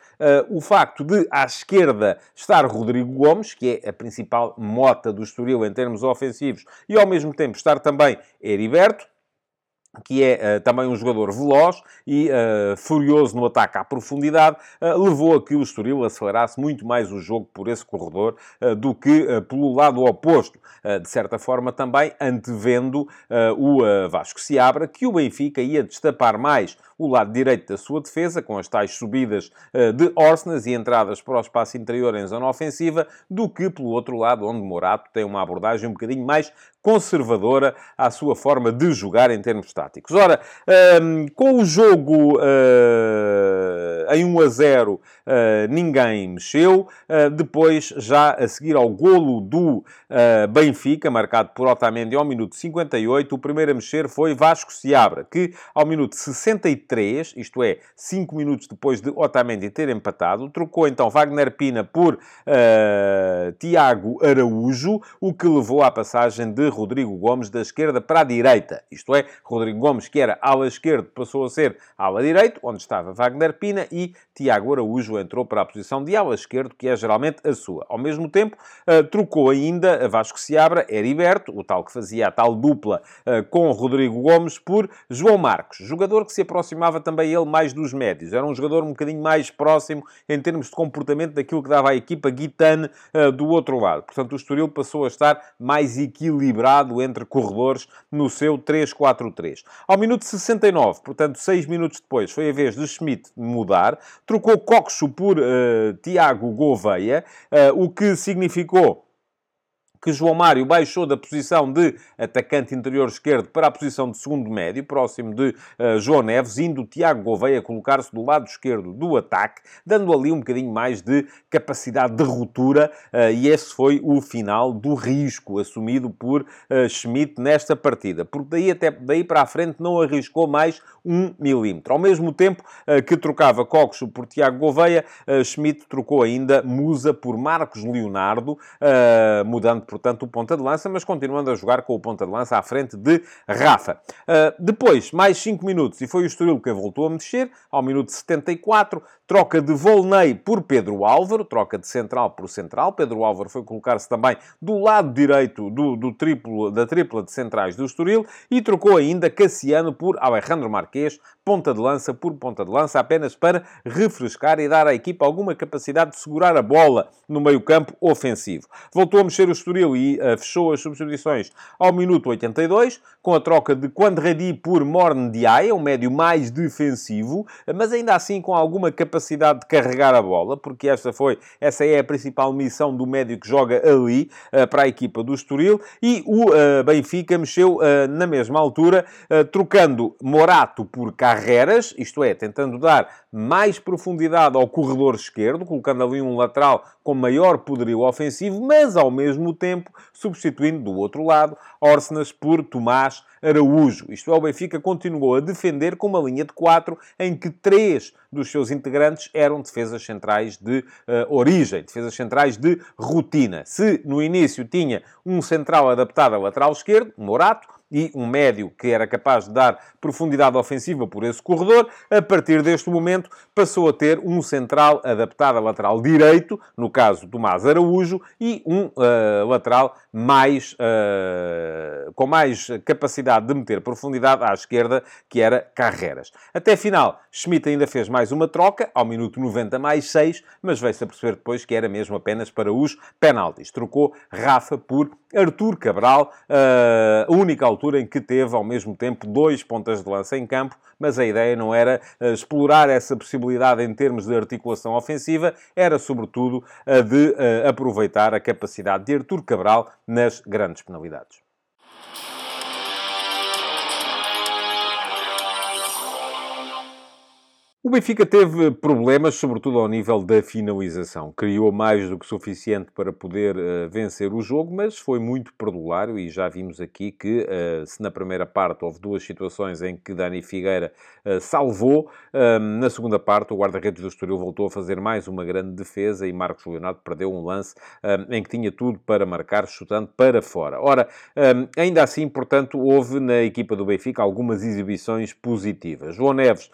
o facto de à esquerda estar Rodrigo Gomes, que é principal mota do Estoril em termos ofensivos, e ao mesmo tempo estar também Heriberto, que é uh, também um jogador veloz e uh, furioso no ataque à profundidade, uh, levou a que o Estoril acelerasse muito mais o jogo por esse corredor do que pelo lado oposto. de certa forma, também antevendo o Vasco Seabra, que o Benfica ia destapar mais o lado direito da sua defesa, com as tais subidas de Orsnas e entradas para o espaço interior em zona ofensiva, do que pelo outro lado, onde Morato tem uma abordagem um bocadinho mais conservadora à sua forma de jogar em termos táticos. Ora, um, com o jogo uh, em 1 a 0, uh, eh, ninguém mexeu. Uh, depois, já a seguir ao golo do Benfica, marcado por Otamendi ao minuto 58, o primeiro a mexer foi Vasco Seabra, que ao minuto 63 3, isto é, 5 minutos depois de Otamendi ter empatado, trocou então Wagner Pina por uh, Tiago Araújo, o que levou à passagem de Rodrigo Gomes da esquerda para a direita. Isto é, Rodrigo Gomes, que era ala esquerda, passou a ser ala direito, onde estava Wagner Pina, e Tiago Araújo entrou para a posição de ala esquerdo, que é geralmente a sua. Ao mesmo tempo, uh, trocou ainda Vasco Seabra, Heriberto, o tal que fazia a tal dupla uh, com Rodrigo Gomes, por João Marcos, jogador que se aproxima aproximava também ele mais dos médios. Era um jogador um bocadinho mais próximo em termos de comportamento daquilo que dava à equipa Guitane uh, do outro lado. Portanto, o Estoril passou a estar mais equilibrado entre corredores no seu 3-4-3. Ao minuto 69, portanto, 6 minutos depois, foi a vez de Schmidt mudar. Trocou Coxo por uh, Tiago Gouveia, uh, o que significou que João Mário baixou da posição de atacante interior esquerdo para a posição de segundo médio, próximo de uh, João Neves, indo Tiago Gouveia colocar-se do lado esquerdo do ataque, dando ali um bocadinho mais de capacidade de ruptura, uh, e esse foi o final do risco assumido por uh, Schmidt nesta partida, porque daí, até, daí para a frente não arriscou mais um milímetro. Ao mesmo tempo que trocava Coxo por Tiago Gouveia, Schmidt trocou ainda Musa por Marcos Leonardo, mudando portanto, o ponta de lança, mas continuando a jogar com o ponta de lança à frente de Rafa. Uh, depois, mais 5 minutos, e foi o Estoril que voltou a mexer, ao minuto 74, troca de Volney por Pedro Álvaro, troca de central por central. Pedro Álvaro foi colocar-se também do lado direito do, do triplo, da tripla de centrais do Estoril e trocou ainda Cassiano por Alejandro Marquês, ponta de lança por ponta de lança, apenas para refrescar e dar à equipa alguma capacidade de segurar a bola no meio-campo ofensivo. Voltou a mexer o Estoril e uh, fechou as substituições ao minuto 82, com a troca de Quandredi por Morne Diaye, um médio mais defensivo, mas ainda assim com alguma capacidade de carregar a bola, porque esta foi, essa é a principal missão do médio que joga ali uh, para a equipa do Estoril, e o uh, Benfica mexeu na mesma altura, trocando Morato por Carreira Carreras, isto é, tentando dar mais profundidade ao corredor esquerdo, colocando ali um lateral com maior poderio ofensivo, mas ao mesmo tempo substituindo do outro lado Orsenas por Tomás Araújo. Isto é, o Benfica continuou a defender com uma linha de quatro em que três dos seus integrantes eram defesas centrais de uh, origem, defesas centrais de rotina. Se no início tinha um central adaptado a lateral esquerdo, Morato, e um médio que era capaz de dar profundidade ofensiva por esse corredor. A partir deste momento, passou a ter um central adaptado a lateral direito, no caso Tomás Araújo, e um uh, lateral mais, uh, com mais capacidade de meter profundidade à esquerda, que era Carreras. Até final, Schmidt ainda fez mais uma troca, ao minuto 90 mais 6, mas veio-se a perceber depois que era mesmo apenas para os penaltis. Trocou Rafa por Artur Cabral, uh, a única altura em que teve ao mesmo tempo dois pontas de lança em campo, mas a ideia não era uh, explorar essa possibilidade em termos de articulação ofensiva, era sobretudo a de uh, aproveitar a capacidade de Artur Cabral nas grandes penalidades. O Benfica teve problemas, sobretudo ao nível da finalização. Criou mais do que suficiente para poder uh, vencer o jogo, mas foi muito perdulário e já vimos aqui que, uh, se na primeira parte houve duas situações em que Dani Figueira uh, salvou, na segunda parte o guarda-redes do Estoril voltou a fazer mais uma grande defesa e Marcos Leonardo perdeu um lance em que tinha tudo para marcar, chutando para fora. Ora, ainda assim, portanto, houve na equipa do Benfica algumas exibições positivas. João Neves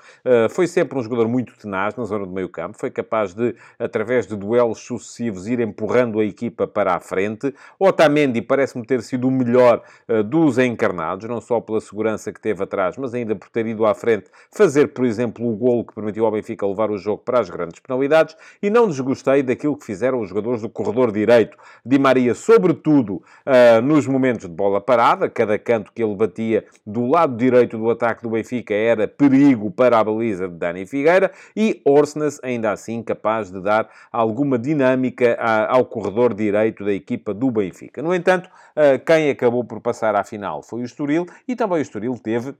foi sempre um jogador muito tenaz na zona do meio campo, foi capaz de, através de duelos sucessivos, ir empurrando a equipa para a frente. Otamendi parece-me ter sido o melhor uh, dos encarnados, não só pela segurança que teve atrás, mas ainda por ter ido à frente fazer, por exemplo, o golo que permitiu ao Benfica levar o jogo para as grandes penalidades. E não desgostei daquilo que fizeram os jogadores do corredor direito. Di Maria, sobretudo uh, nos momentos de bola parada, cada canto que ele batia do lado direito do ataque do Benfica era perigo para a baliza de Dani Figueira e Orsnes, ainda assim, capaz de dar alguma dinâmica ao corredor direito da equipa do Benfica. No entanto, eh, quem acabou por passar à final foi o Estoril e também o Estoril teve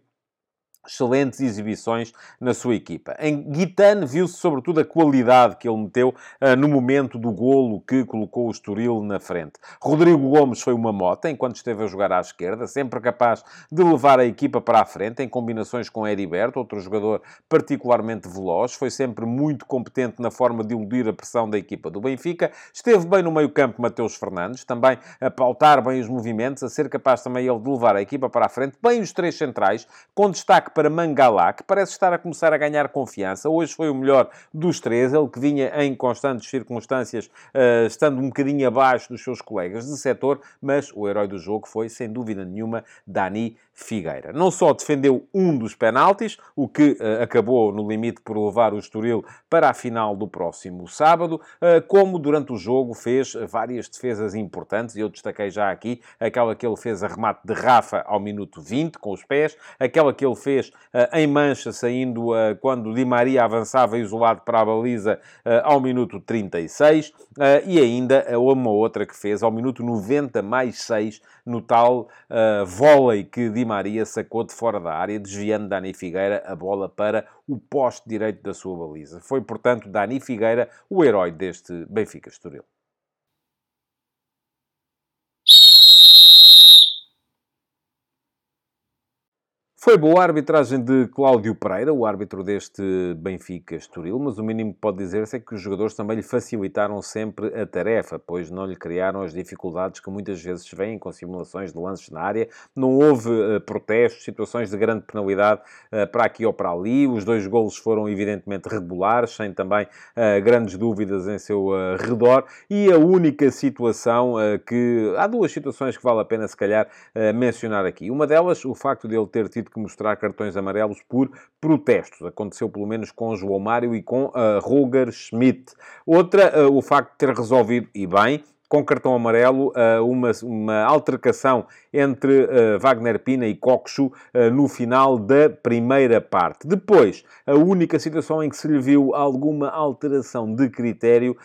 excelentes exibições na sua equipa. Em Guitane viu-se sobretudo a qualidade que ele meteu uh, no momento do golo que colocou o Estoril na frente. Rodrigo Gomes foi uma mota enquanto esteve a jogar à esquerda, sempre capaz de levar a equipa para a frente em combinações com Heriberto, outro jogador particularmente veloz, foi sempre muito competente na forma de iludir a pressão da equipa do Benfica. Esteve bem no meio-campo Mateus Fernandes, também a pautar bem os movimentos, a ser capaz também ele de levar a equipa para a frente, bem os três centrais, com destaque para Mangalá, que parece estar a começar a ganhar confiança. Hoje foi o melhor dos três, ele que vinha em constantes circunstâncias, uh, estando um bocadinho abaixo dos seus colegas de setor, mas o herói do jogo foi, sem dúvida nenhuma, Dani Figueira. Não só defendeu um dos penaltis, o que uh, acabou no limite por levar o Estoril para a final do próximo sábado, uh, como durante o jogo fez várias defesas importantes, e eu destaquei já aqui aquela que ele fez a remate de Rafa ao minuto 20 com os pés, aquela que ele fez uh, em mancha, saindo quando Di Maria avançava isolado para a baliza ao minuto 36, e ainda uma outra que fez ao minuto 90 mais 6 no tal vôlei que Di Maria sacou de fora da área, desviando Dani Figueira a bola para o poste direito da sua baliza. Foi, portanto, Dani Figueira o herói deste Benfica Estoril. Foi boa a arbitragem de Cláudio Pereira, o árbitro deste Benfica Estoril, mas o mínimo que pode dizer-se é que os jogadores também lhe facilitaram sempre a tarefa, pois não lhe criaram as dificuldades que muitas vezes vêm com simulações de lances na área. Não houve uh, protestos, situações de grande penalidade uh, para aqui ou para ali. Os dois golos foram evidentemente regulares, sem também uh, grandes dúvidas em seu redor. E a única situação que... Há duas situações que vale a pena, se calhar, mencionar aqui. Uma delas, o facto de ele ter tido que mostrar cartões amarelos por protestos. Aconteceu pelo menos com João Mário e com uh, Roger Schmidt. Outra, uh, o facto de ter resolvido, e bem, com cartão amarelo, uh, uma, uma altercação entre uh, Wagner Pina e Coxo uh, no final da primeira parte. Depois, a única situação em que se lhe viu alguma alteração de critério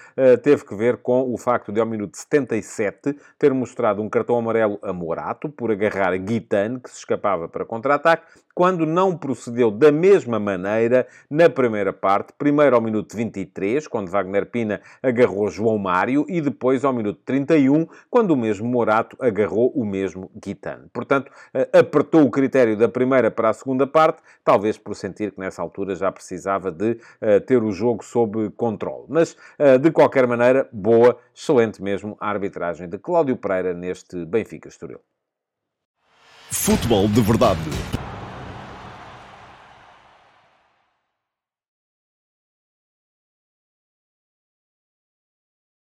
teve que ver com o facto de, ao minuto 77, ter mostrado um cartão amarelo a Morato por agarrar Guitane, que se escapava para contra-ataque, quando não procedeu da mesma maneira na primeira parte, primeiro ao minuto 23, quando Wagner Pina agarrou João Mário, e depois ao minuto 31, quando o mesmo Morato agarrou o mesmo Guitane. Portanto, eh, apertou o critério da primeira para a segunda parte, talvez por sentir que nessa altura já precisava de uh, ter o jogo sob controle. Mas, uh, de qualquer maneira, boa, excelente mesmo a arbitragem de Cláudio Pereira neste Benfica Estoril. Futebol de Verdade